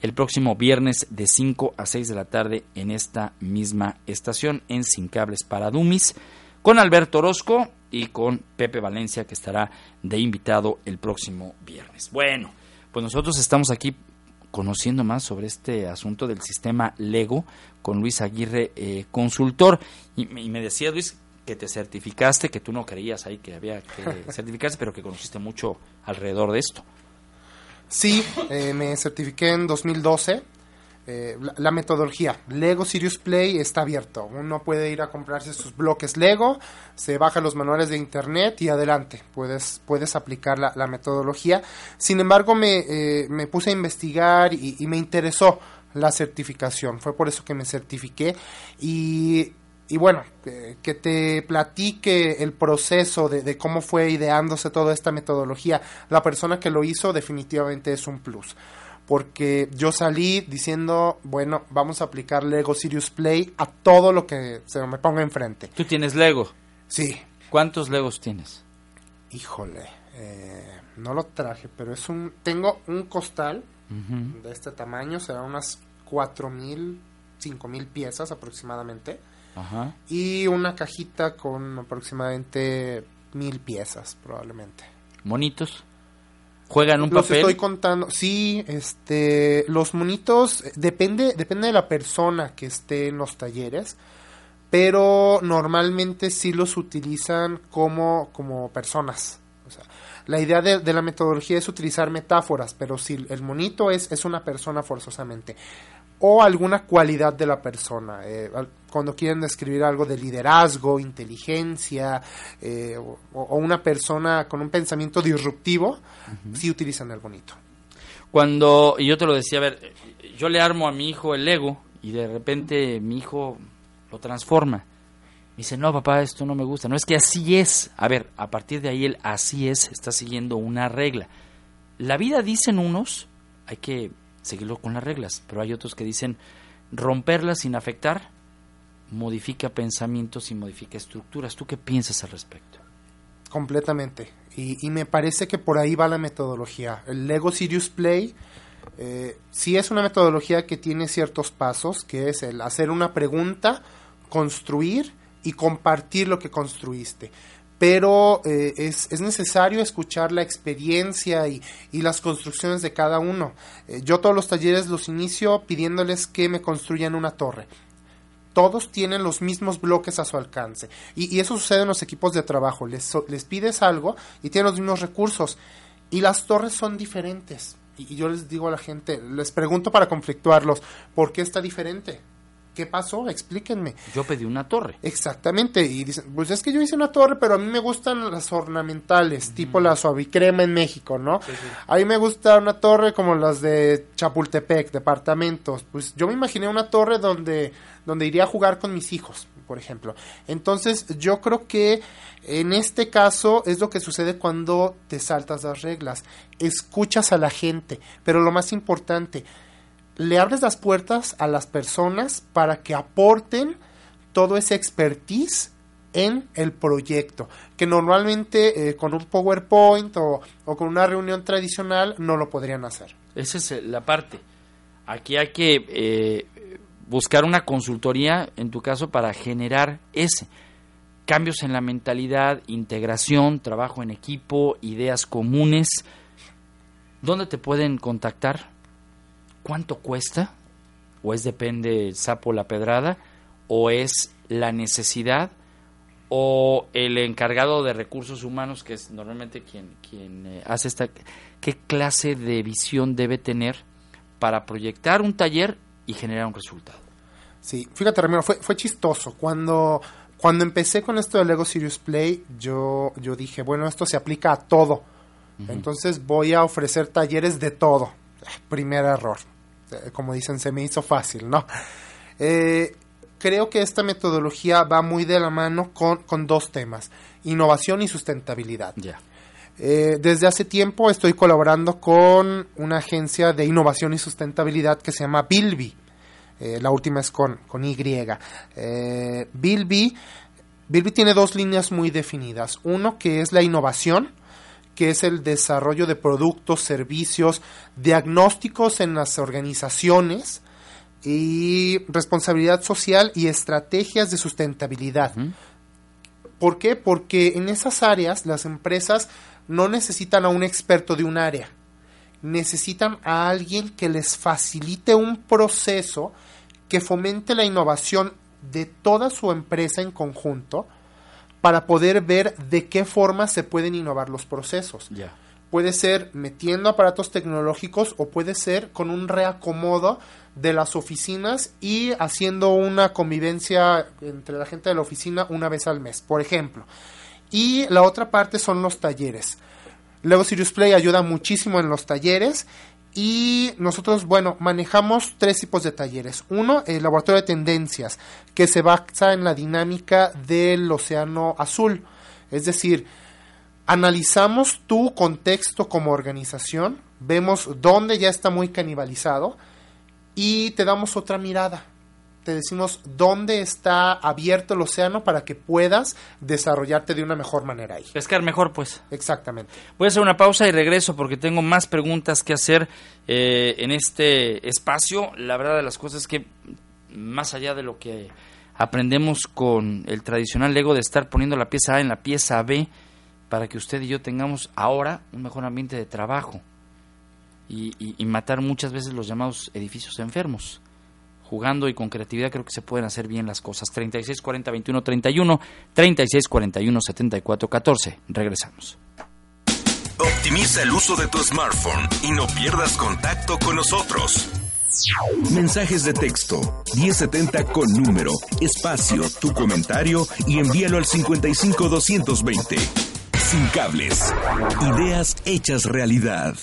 El próximo viernes de 5 a 6 de la tarde en esta misma estación en Sin Cables para Dumis con Alberto Orozco y con Pepe Valencia que estará de invitado el próximo viernes. Bueno, pues nosotros estamos aquí conociendo más sobre este asunto del sistema Lego con Luis Aguirre, eh, consultor. Y, y, me decía Luis que te certificaste, que tú no creías ahí que había que [laughs] certificarse, pero que conociste mucho alrededor de esto. Sí, eh, me certifiqué en 2012. Eh, la, metodología Lego Serious Play está abierto. Uno puede ir a comprarse sus bloques Lego, se baja los manuales de internet y adelante, puedes, puedes aplicar la, la metodología. Sin embargo, me, eh, me puse a investigar y, y, me interesó la certificación. Fue por eso que me certifiqué y, y bueno, eh, que te platique el proceso de, de cómo fue ideándose toda esta metodología. La persona que lo hizo definitivamente es un plus porque yo salí diciendo, bueno, vamos a aplicar Lego Serious Play a todo lo que se me ponga enfrente. ¿Tú tienes Lego? Sí. ¿Cuántos Legos tienes? Híjole, eh, no lo traje, pero es un, tengo un costal uh -huh. de este tamaño, será unas cuatro mil, cinco mil piezas aproximadamente, Ajá. y una cajita con aproximadamente mil piezas probablemente. ¿Monitos? Juegan un los papel. estoy contando. Sí, este, los monitos depende depende de la persona que esté en los talleres, pero normalmente sí los utilizan como como personas. O sea, la idea de, de la metodología es utilizar metáforas, pero si el monito es es una persona forzosamente o alguna cualidad de la persona. Eh, cuando quieren describir algo de liderazgo, inteligencia, eh, o, o, una persona con un pensamiento disruptivo, uh -huh. sí utilizan el bonito. Cuando, y yo te lo decía, a ver, yo le armo a mi hijo el Lego y de repente mi hijo lo transforma. Me dice, no, papá, esto no me gusta. No, es que así es. A ver, a partir de ahí el así es está siguiendo una regla. La vida, dicen unos, hay que seguirlo con las reglas, pero hay otros que dicen romperlas sin afectar modifica pensamientos y modifica estructuras. ¿Tú qué piensas al respecto? Completamente. Y, me parece que por ahí va la metodología. El Lego Serious Play eh, sí es una metodología que tiene ciertos pasos, que es el hacer una pregunta, construir y compartir lo que construiste pero eh, es, es, necesario escuchar la experiencia y, y las construcciones de cada uno. Eh, yo todos los talleres los inicio pidiéndoles que me construyan una torre. Todos tienen los mismos bloques a su alcance. Y, eso sucede en los equipos de trabajo. Les, les, pides algo y tienen los mismos recursos. Y las torres son diferentes. Y yo les digo a la gente, les pregunto para conflictuarlos, ¿por qué está diferente? ¿Qué pasó? Explíquenme. Yo pedí una torre. Exactamente. Y dicen, pues es que yo hice una torre, pero a mí me gustan las ornamentales, tipo la suavicrema en México, ¿no? Sí, sí. A mí me gusta una torre como las de Chapultepec, departamentos. Pues yo me imaginé una torre donde, donde iría a jugar con mis hijos, por ejemplo. Entonces, yo creo que en este caso es lo que sucede cuando te saltas las reglas. Escuchas a la gente, pero lo más importante, le abres las puertas a las personas para que aporten todo ese expertise en el proyecto, que normalmente eh, con un PowerPoint o, o, con una reunión tradicional no lo podrían hacer. Esa es la parte. Aquí hay que eh, buscar una consultoría, en tu caso, para generar ese cambios en la mentalidad, integración, trabajo en equipo, ideas comunes. ¿Dónde te pueden contactar? ¿Cuánto cuesta? ¿O es depende sapo la pedrada? ¿O es la necesidad? ¿O el encargado de recursos humanos, que es normalmente quien, quien eh, hace esta... ¿Qué clase de visión debe tener para proyectar un taller y generar un resultado? Sí, fíjate, Ramiro, fue, fue chistoso. Cuando, cuando empecé con esto de Lego Serious Play, yo, yo dije, bueno, esto se aplica a todo. Entonces voy a ofrecer talleres de todo. Primer error. Eh, Como dicen, se me hizo fácil, ¿no? Eh, creo que esta metodología va muy de la mano con, con dos temas, innovación y sustentabilidad. Ya. Eh, desde hace tiempo estoy colaborando con una agencia de innovación y sustentabilidad que se llama Bilby. Eh, la última es con, con Y. Eh, Bilby, Bilby tiene dos líneas muy definidas. Uno que es la innovación, que es el desarrollo de productos, servicios, diagnósticos en las organizaciones y responsabilidad social y estrategias de sustentabilidad. ¿Por qué? Porque en esas áreas las empresas no necesitan a un experto de un área, necesitan a alguien que les facilite un proceso que fomente la innovación de toda su empresa en conjunto para poder ver de qué forma se pueden innovar los procesos. Ya. Puede ser metiendo aparatos tecnológicos o puede ser con un reacomodo de las oficinas y haciendo una convivencia entre la gente de la oficina una vez al mes, por ejemplo. Y la otra parte son los talleres. Lego Serious Play ayuda muchísimo en los talleres y nosotros, bueno, manejamos tres tipos de talleres. Uno, el laboratorio de tendencias, que se basa en la dinámica del océano azul. Es decir, analizamos tu contexto como organización, vemos dónde ya está muy canibalizado y te damos otra mirada. Te decimos dónde está abierto el océano para que puedas desarrollarte de una mejor manera ahí. Pescar mejor, pues. Exactamente. Voy a hacer una pausa y regreso porque tengo más preguntas que hacer eh, en este espacio. La verdad de las cosas es que más allá de lo que aprendemos con el tradicional Lego de estar poniendo la pieza A en la pieza B para que usted y yo tengamos ahora un mejor ambiente de trabajo y, y- y matar muchas veces los llamados edificios enfermos. Jugando y con creatividad creo que se pueden hacer bien las cosas. 36 40 21 31, 36 41 74 14. Regresamos. Optimiza el uso de tu smartphone y no pierdas contacto con nosotros. Mensajes de texto 1070 con número, espacio, tu comentario y envíalo al 55 220. Sin cables. Ideas hechas realidad.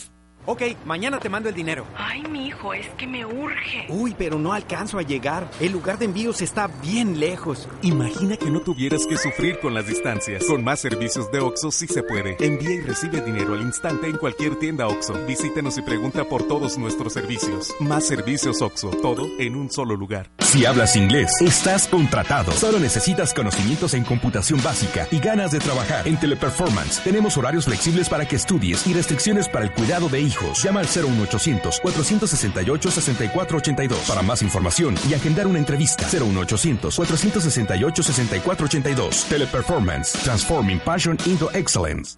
Ok, mañana te mando el dinero. Ay, mi hijo, es que me urge. Uy, pero no alcanzo a llegar. El lugar de envíos está bien lejos. Imagina que no tuvieras que sufrir con las distancias. Con más servicios de OXO sí se puede. Envía y recibe dinero al instante en cualquier tienda OXO. Visítenos y pregunta por todos nuestros servicios. Más servicios OXO, todo en un solo lugar. Si hablas inglés, estás contratado. Solo necesitas conocimientos en computación básica y ganas de trabajar. En Teleperformance tenemos horarios flexibles para que estudies y restricciones para el cuidado de hijos. Llama al 01800 468 6482 para más información y agendar una entrevista. 01800 468 6482. Teleperformance, transforming passion into excellence.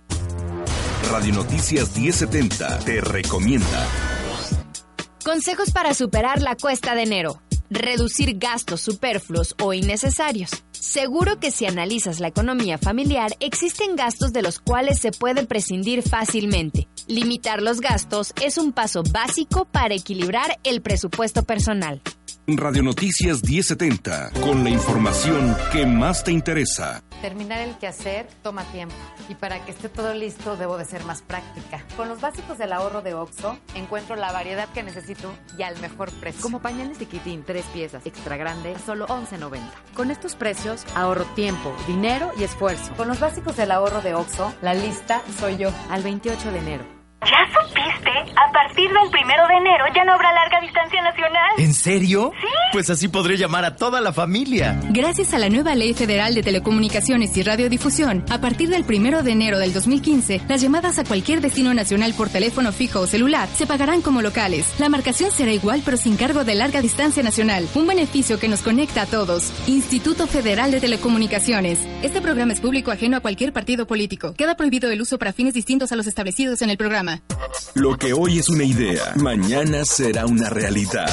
Radio Noticias 1070 te recomienda. Consejos para superar la cuesta de enero. Reducir gastos superfluos o innecesarios. Seguro que si analizas la economía familiar, existen gastos de los cuales se puede prescindir fácilmente. Limitar los gastos es un paso básico para equilibrar el presupuesto personal. Radio Noticias 1070 con la información que más te interesa. Terminar el quehacer toma tiempo y para que esté todo listo debo de ser más práctica. Con los básicos del ahorro de OXO encuentro la variedad que necesito y al mejor precio. Como pañales de Kitín, tres piezas, extra grande, solo 11.90. Con estos precios, ahorro tiempo, dinero y esfuerzo. Con los básicos del ahorro de OXO, la lista soy yo. Al 28 de enero. ¿Ya supiste? A partir del primero de enero ya no habrá larga distancia nacional. ¿En serio? Sí. Pues así podré llamar a toda la familia. Gracias a la nueva Ley Federal de Telecomunicaciones y Radiodifusión, a partir del primero de enero del 2015, las llamadas a cualquier destino nacional por teléfono fijo o celular se pagarán como locales. La marcación será igual pero sin cargo de larga distancia nacional. Un beneficio que nos conecta a todos. Instituto Federal de Telecomunicaciones. Este programa es público ajeno a cualquier partido político. Queda prohibido el uso para fines distintos a los establecidos en el programa. Lo que hoy es una idea, mañana será una realidad.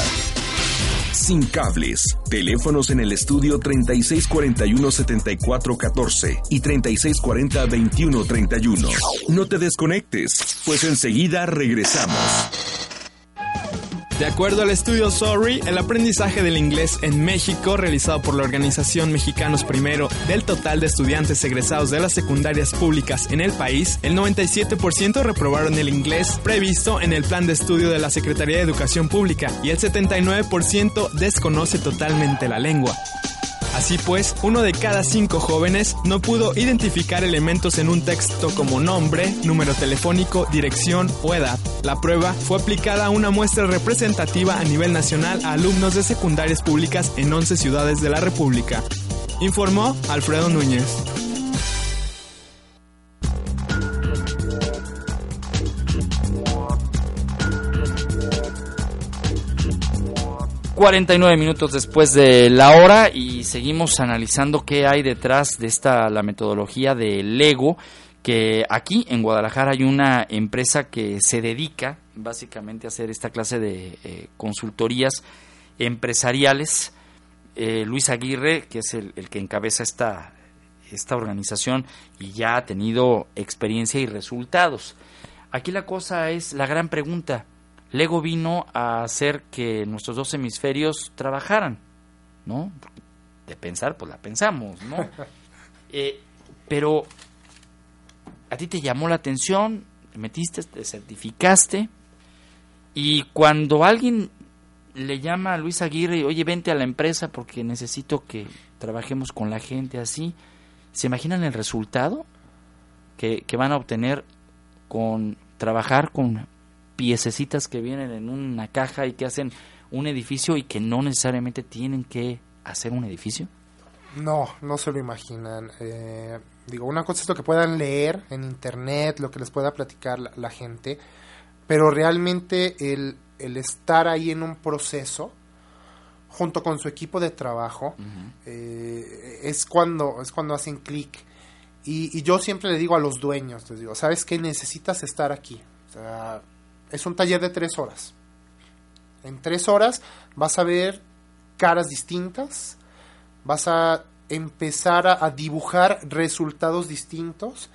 Sin cables. Teléfonos en el estudio 3641-7414 y 3640-2131. No te desconectes, pues enseguida regresamos. De acuerdo al estudio Sorry, el aprendizaje del inglés en México, realizado por la organización Mexicanos Primero, del total de estudiantes egresados de las secundarias públicas en el país, el 97% reprobaron el inglés previsto en el plan de estudio de la Secretaría de Educación Pública y el 79% desconoce totalmente la lengua. Así pues, uno de cada cinco jóvenes no pudo identificar elementos en un texto como nombre, número telefónico, dirección o edad. La prueba fue aplicada a una muestra representativa a nivel nacional a alumnos de secundarias públicas en 11 ciudades de la República. Informó Alfredo Núñez. 49 minutos después de la hora y seguimos analizando qué hay detrás de esta la metodología de Lego que aquí en Guadalajara hay una empresa que se dedica básicamente a hacer esta clase de eh, consultorías empresariales. Eh, Luis Aguirre, que es el, el que encabeza esta, esta organización y ya ha tenido experiencia y resultados. Aquí la cosa es la gran pregunta. Lego vino a hacer que nuestros dos hemisferios trabajaran, ¿no? De pensar, pues la pensamos, ¿no? [laughs] Eh, pero a ti te llamó la atención, te metiste, te certificaste, y cuando alguien le llama a Luis Aguirre y, oye, vente a la empresa porque necesito que trabajemos con la gente así, ¿se imaginan el resultado que, que van a obtener con trabajar con piececitas que vienen en una caja y que hacen un edificio y que no necesariamente tienen que hacer un edificio? No, no se lo imaginan. Eh, digo, una cosa es lo que puedan leer en internet, lo que les pueda platicar la, la gente, pero realmente el, el, estar ahí en un proceso junto con su equipo de trabajo uh -huh. eh, es cuando es cuando hacen clic y, y, yo siempre le digo a los dueños les digo sabes qué necesitas estar aquí o sea, es un taller de tres horas en tres horas vas a ver caras distintas vas a empezar a, dibujar resultados distintos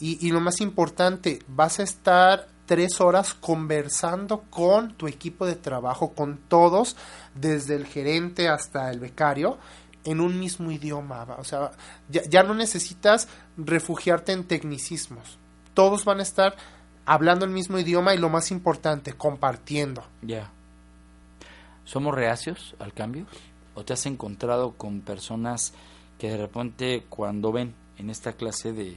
y, lo más importante, vas a estar tres horas conversando con tu equipo de trabajo, con todos, desde el gerente hasta el becario, en un mismo idioma. O sea, ya no necesitas refugiarte en tecnicismos. Todos van a estar hablando el mismo idioma y lo más importante, compartiendo. Ya. Yeah. ¿Somos reacios al cambio? ¿O te has encontrado con personas que de repente cuando ven en esta clase de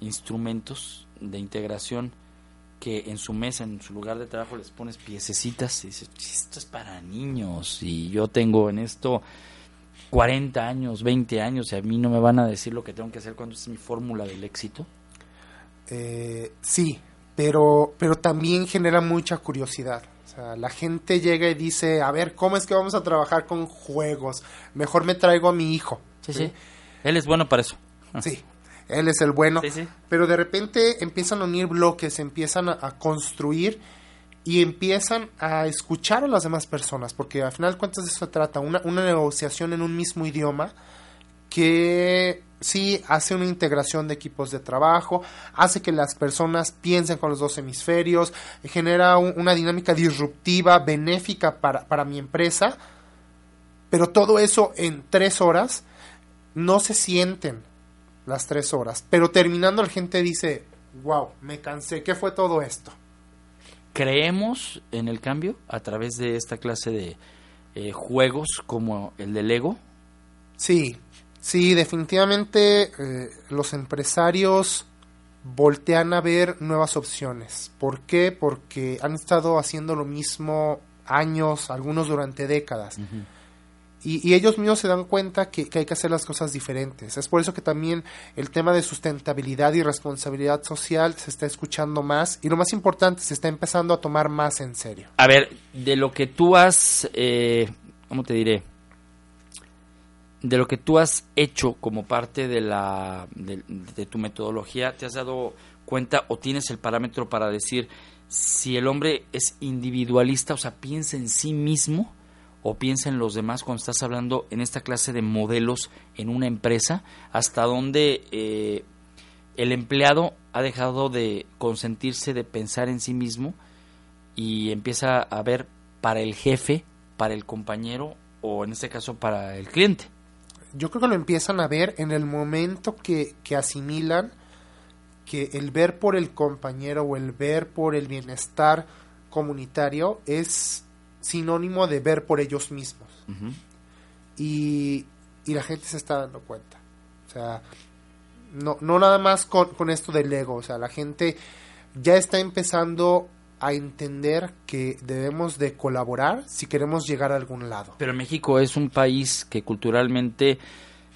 instrumentos de integración que en su mesa, en su lugar de trabajo les pones piececitas y dices, esto es para niños y yo tengo en esto 40 años, 20 años y a mí no me van a decir lo que tengo que hacer cuando es mi fórmula del éxito? Eh, sí, pero, pero también genera mucha curiosidad. O sea, la gente llega y dice, a ver, ¿cómo es que vamos a trabajar con juegos? Mejor me traigo a mi hijo. Sí, sí. sí. Él es bueno para eso. [laughs] Sí, él es el bueno. Sí, sí. Pero de repente empiezan a unir bloques, empiezan a, a, construir y empiezan a escuchar a las demás personas, porque al final de cuentas de eso se trata, una, una negociación en un mismo idioma que sí hace una integración de equipos de trabajo, hace que las personas piensen con los dos hemisferios, genera un, una dinámica disruptiva, benéfica para, para mi empresa, pero todo eso en tres horas no se sienten las tres horas, pero terminando la gente dice, wow, me cansé, ¿qué fue todo esto? ¿Creemos en el cambio a través de esta clase de eh, juegos como el de Lego? Sí, sí, definitivamente eh, los empresarios voltean a ver nuevas opciones. ¿Por qué? Porque han estado haciendo lo mismo años, algunos durante décadas. y, y, ellos mismos se dan cuenta que, que, hay que hacer las cosas diferentes. Es por eso que también el tema de sustentabilidad y responsabilidad social se está escuchando más y lo más importante, se está empezando a tomar más en serio. A ver, de lo que tú has, eh, ¿cómo te diré? De lo que tú has hecho como parte de la de, de, tu metodología te has dado cuenta o tienes el parámetro para decir si el hombre es individualista o sea piensa en sí mismo o piensa en los demás cuando estás hablando en esta clase de modelos en una empresa hasta donde eh, el empleado ha dejado de consentirse de pensar en sí mismo y empieza a ver para el jefe para el compañero o en este caso para el cliente yo creo que lo empiezan a ver en el momento que, que, asimilan que el ver por el compañero o el ver por el bienestar comunitario es sinónimo de ver por ellos mismos. Uh -huh. y, y, la gente se está dando cuenta. O sea, no, no nada más con, con esto del ego, o sea, la gente ya está empezando a entender que debemos de colaborar si queremos llegar a algún lado. Pero México es un país que culturalmente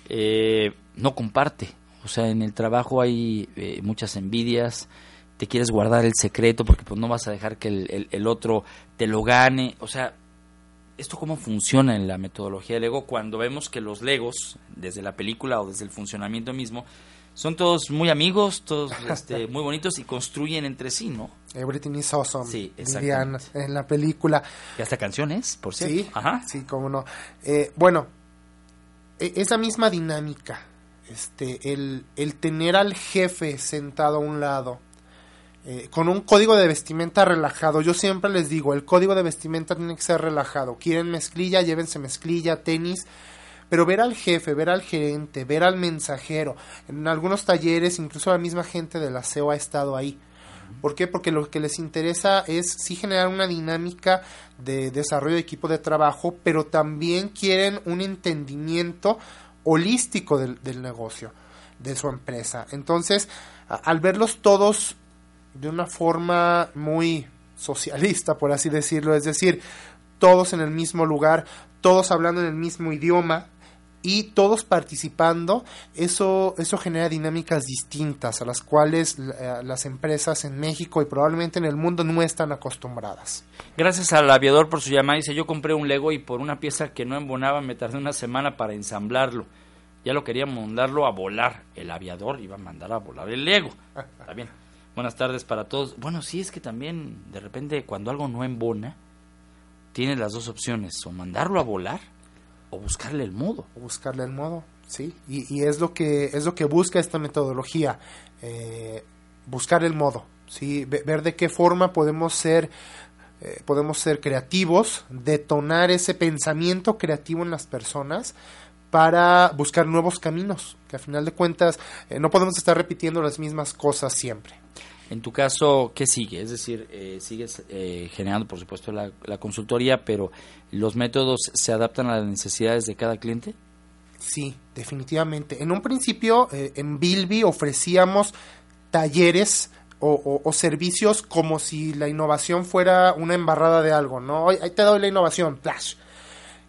eh, no comparte. O sea, en el trabajo hay eh, muchas envidias, te quieres guardar el secreto porque pues no vas a dejar que el, el, el, otro te lo gane. O sea, ¿esto cómo funciona en la metodología del ego cuando vemos que los legos, desde la película o desde el funcionamiento mismo, son todos muy amigos, todos [laughs] este, muy bonitos y construyen entre sí, ¿no? Everything is awesome. Sí, dirían en la película. Y hasta canciones, por cierto. Sí, Ajá. sí, cómo no. Eh, bueno, e esa misma dinámica, este, el, el tener al jefe sentado a un lado, eh, con un código de vestimenta relajado. Yo siempre les digo, el código de vestimenta tiene que ser relajado. Quieren mezclilla, llévense mezclilla, tenis pero ver al jefe, ver al gerente, ver al mensajero, en algunos talleres incluso la misma gente de la SEO ha estado ahí. ¿Por qué? Porque lo que les interesa es sí generar una dinámica de desarrollo de equipo de trabajo, pero también quieren un entendimiento holístico del, del negocio, de su empresa. Entonces, al verlos todos de una forma muy socialista, por así decirlo, es decir, todos en el mismo lugar, todos hablando en el mismo idioma, y todos participando, eso, eso genera dinámicas distintas a las cuales eh, las empresas en México y probablemente en el mundo no están acostumbradas. Gracias al aviador por su llamada, dice yo compré un Lego y por una pieza que no embonaba me tardé una semana para ensamblarlo. Ya lo quería mandarlo a volar. El aviador iba a mandar a volar el Lego. Está bien. Buenas tardes para todos. Bueno, sí es que también de repente cuando algo no embona, tienes las dos opciones, o mandarlo a volar o buscarle el modo. O buscarle el modo, sí. Y, es lo que es lo que busca esta metodología, eh, buscar el modo, sí, ver de qué forma podemos ser eh, podemos ser creativos, detonar ese pensamiento creativo en las personas para buscar nuevos caminos, que a final de cuentas eh, no podemos estar repitiendo las mismas cosas siempre. En tu caso, ¿qué sigue? Es decir, eh, sigues eh, generando, por supuesto, la, consultoría, pero ¿los métodos se adaptan a las necesidades de cada cliente? Sí, definitivamente. En un principio, eh, en Bilby ofrecíamos talleres o, servicios como si la innovación fuera una embarrada de algo, ¿no? Ahí te doy la innovación, flash.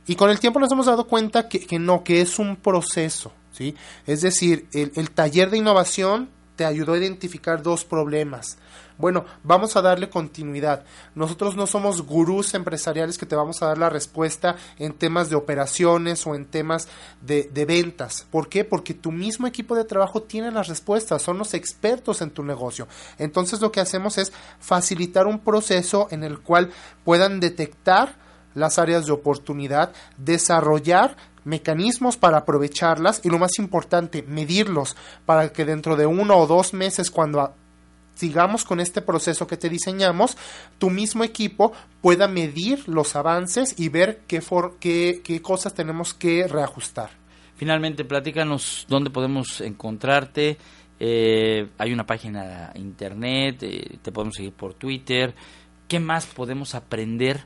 Y con el tiempo nos hemos dado cuenta que, no, que es un proceso, ¿sí? Es decir, el taller de innovación te ayudó a identificar dos problemas. Bueno, vamos a darle continuidad. Nosotros no somos gurús empresariales que te vamos a dar la respuesta en temas de operaciones o en temas de, de, ventas. ¿Por qué? Porque tu mismo equipo de trabajo tiene las respuestas, son los expertos en tu negocio. Entonces lo que hacemos es facilitar un proceso en el cual puedan detectar las áreas de oportunidad, desarrollar mecanismos para aprovecharlas y lo más importante, medirlos para que dentro de uno o dos meses cuando sigamos con este proceso que te diseñamos, tu mismo equipo pueda medir los avances y ver qué, for qué, qué cosas tenemos que reajustar. Finalmente, platícanos dónde podemos encontrarte. Eh, hay una página internet, eh, te podemos seguir por Twitter. ¿Qué más podemos aprender?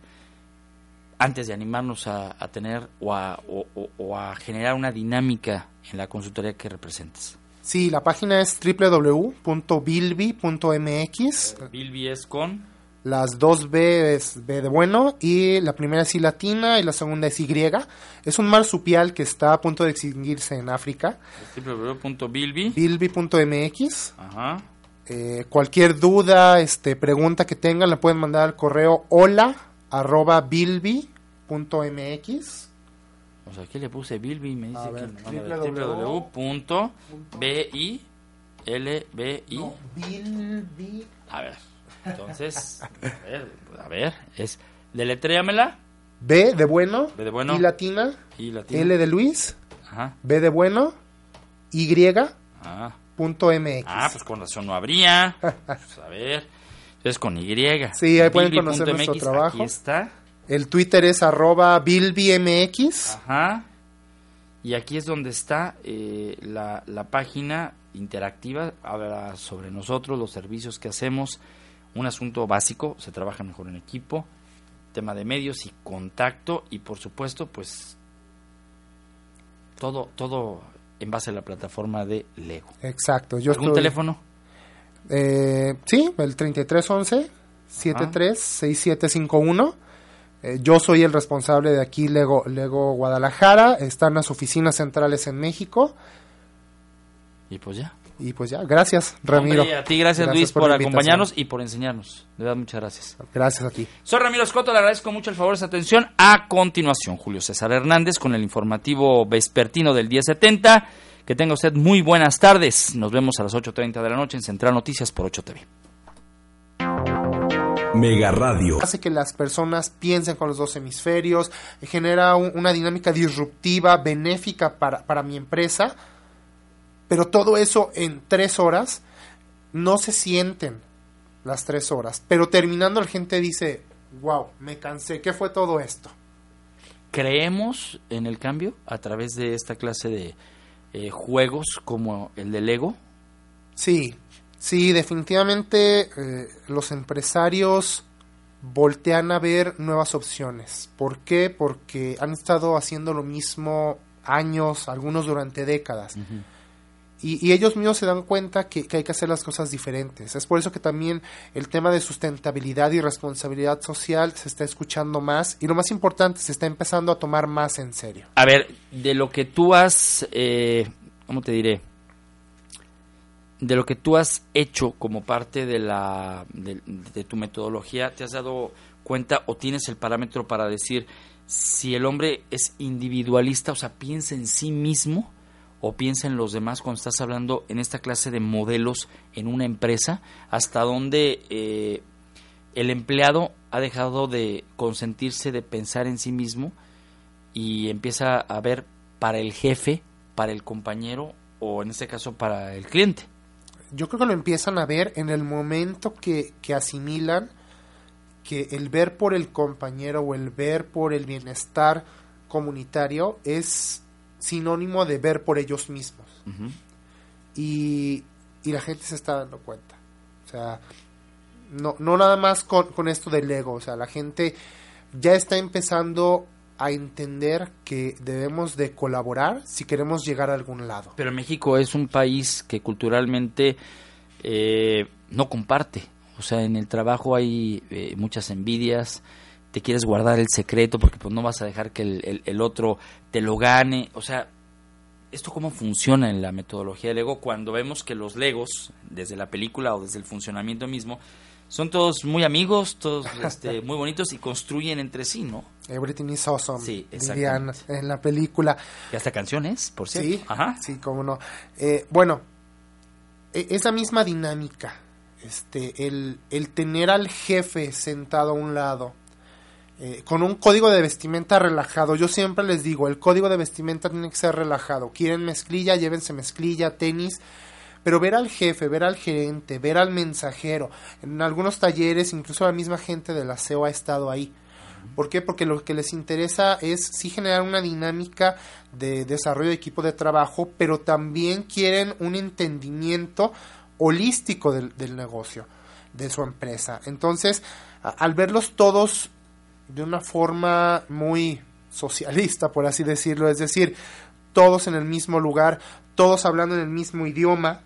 Antes de animarnos a, a tener o a, o, o a, generar una dinámica en la consultoría que representes? Sí, la página es www.bilby.mx. Bilby es con Las dos B es B de bueno y la primera es I latina y la segunda es Y. Es un marsupial que está a punto de extinguirse en África. www.bilby. Bilby.mx. Ajá. Eh, cualquier duda, este, pregunta que tengan, la pueden mandar al correo hola arroba bilby.mx. O sea, aquí le puse Bilby y me dice ver, que me manda www. www.bilby. No, Bilby. A ver, entonces, [laughs] a ver, a ver, es deletréamela. B de bueno, B de bueno. I latina, I latina. L de Luis, Ajá. B de bueno, Y, Ah. punto MX. Ah, pues con razón no habría. [laughs] Pues, a ver, es con Y. Sí, ahí pueden conocer nuestro trabajo. Aquí está. El Twitter es arroba bilbymx. Ajá. Y aquí es donde está eh, la, la página interactiva, habla sobre nosotros, los servicios que hacemos, un asunto básico, se trabaja mejor en equipo, tema de medios y contacto y por supuesto pues todo, todo en base a la plataforma de Lego. Exacto. Yo ¿Algún estoy- teléfono? Eh, sí, el 3311 736751. Eh, yo soy el responsable de aquí, Lego, Lego Guadalajara. Están las oficinas centrales en México. Y pues ya. Y pues ya, gracias, Ramiro. Hombre, a ti gracias, Luis por, invitación. acompañarnos y por enseñarnos. De verdad, muchas gracias. Gracias a ti. Soy Ramiro Escoto, le agradezco mucho el favor de su atención. A continuación, Julio César Hernández con el informativo vespertino del 1070. Que tenga usted muy buenas tardes. Nos vemos a las 8.30 de la noche en Central Noticias por 8 TV. Mega Radio. Hace que las personas piensen con los dos hemisferios, genera un- una dinámica disruptiva, benéfica para, para mi empresa, pero todo eso en tres horas no se sienten las tres horas, pero terminando la gente dice, wow, me cansé, ¿qué fue todo esto? ¿Creemos en el cambio a través de esta clase de eh, juegos como el de Lego? Sí, sí, definitivamente eh, los empresarios voltean a ver nuevas opciones. ¿Por qué? Porque han estado haciendo lo mismo años, algunos durante décadas. Y, y ellos mismos se dan cuenta que, hay que hacer las cosas diferentes. Es por eso que también el tema de sustentabilidad y responsabilidad social se está escuchando más y lo más importante, se está empezando a tomar más en serio. A ver, de lo que tú has, eh, ¿cómo te diré? De lo que tú has hecho como parte de la de, de tu metodología, ¿te has dado cuenta o tienes el parámetro para decir si el hombre es individualista, o sea, piensa en sí mismo o piensa en los demás cuando estás hablando en esta clase de modelos en una empresa, hasta dónde eh, el empleado ha dejado de consentirse, de pensar en sí mismo y empieza a ver para el jefe, para el compañero o en este caso para el cliente. yo creo que lo empiezan a ver en el momento que, que asimilan que el ver por el compañero o el ver por el bienestar comunitario es sinónimo de ver por ellos mismos. Y, y la gente se está dando cuenta. O sea, no, no nada más con, con esto del ego. O sea, la gente ya está empezando a entender que debemos de colaborar si queremos llegar a algún lado. Pero México es un país que culturalmente eh, no comparte. O sea, en el trabajo hay eh, muchas envidias, te quieres guardar el secreto porque pues no vas a dejar que el, el- el otro te lo gane. O sea, ¿esto cómo funciona en la metodología del ego cuando vemos que los legos, desde la película o desde el funcionamiento mismo, son todos muy amigos, todos [laughs] este, muy bonitos y construyen entre sí, ¿no? Everything is awesome. Sí, dirían en la película. Y hasta canciones, por cierto. Sí, Ajá. sí, cómo no. Eh, bueno, e- esa misma dinámica, este, el, el tener al jefe sentado a un lado, eh, con un código de vestimenta relajado. Yo siempre les digo, el código de vestimenta tiene que ser relajado. Quieren mezclilla, llévense mezclilla, tenis. Pero ver al jefe, ver al gerente, ver al mensajero, en algunos talleres, incluso la misma gente del aseo ha estado ahí. ¿Por qué? Porque lo que les interesa es sí generar una dinámica de desarrollo de equipo de trabajo, pero también quieren un entendimiento holístico del, negocio, de su empresa. Entonces, al verlos todos de una forma muy socialista, por así decirlo, es decir, todos en el mismo lugar, todos hablando en el mismo idioma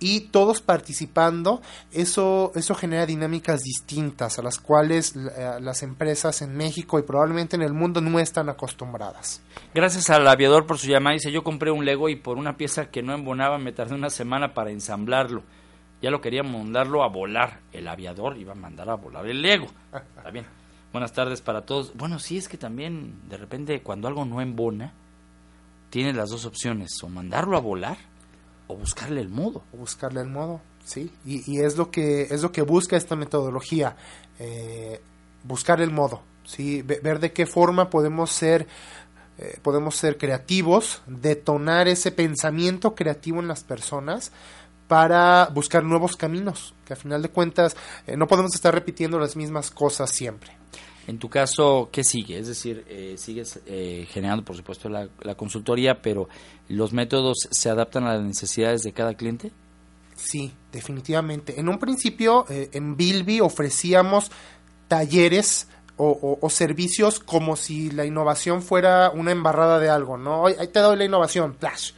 y todos participando, eso, eso genera dinámicas distintas a las cuales eh, las empresas en México y probablemente en el mundo no están acostumbradas. Gracias al aviador por su llamada. Dice, yo compré un Lego y por una pieza que no embonaba me tardé una semana para ensamblarlo. Ya lo quería mandarlo a volar. El aviador iba a mandar a volar el Lego. Está bien. Buenas tardes para todos. Bueno, sí es que también de repente cuando algo no embona, tienes las dos opciones, o mandarlo a volar o buscarle el modo. O buscarle el modo, sí. Y, y es lo que es lo que busca esta metodología, eh, buscar el modo, sí, ver de qué forma podemos ser eh, podemos ser creativos, detonar ese pensamiento creativo en las personas para buscar nuevos caminos, que a final de cuentas eh, no podemos estar repitiendo las mismas cosas siempre. En tu caso, ¿qué sigue? Es decir, eh, sigues eh, generando, por supuesto, la, la, consultoría, pero ¿los métodos se adaptan a las necesidades de cada cliente? Sí, definitivamente. En un principio, eh, en Bilby ofrecíamos talleres o, o, o, servicios como si la innovación fuera una embarrada de algo, ¿no? Ahí te doy la innovación, flash.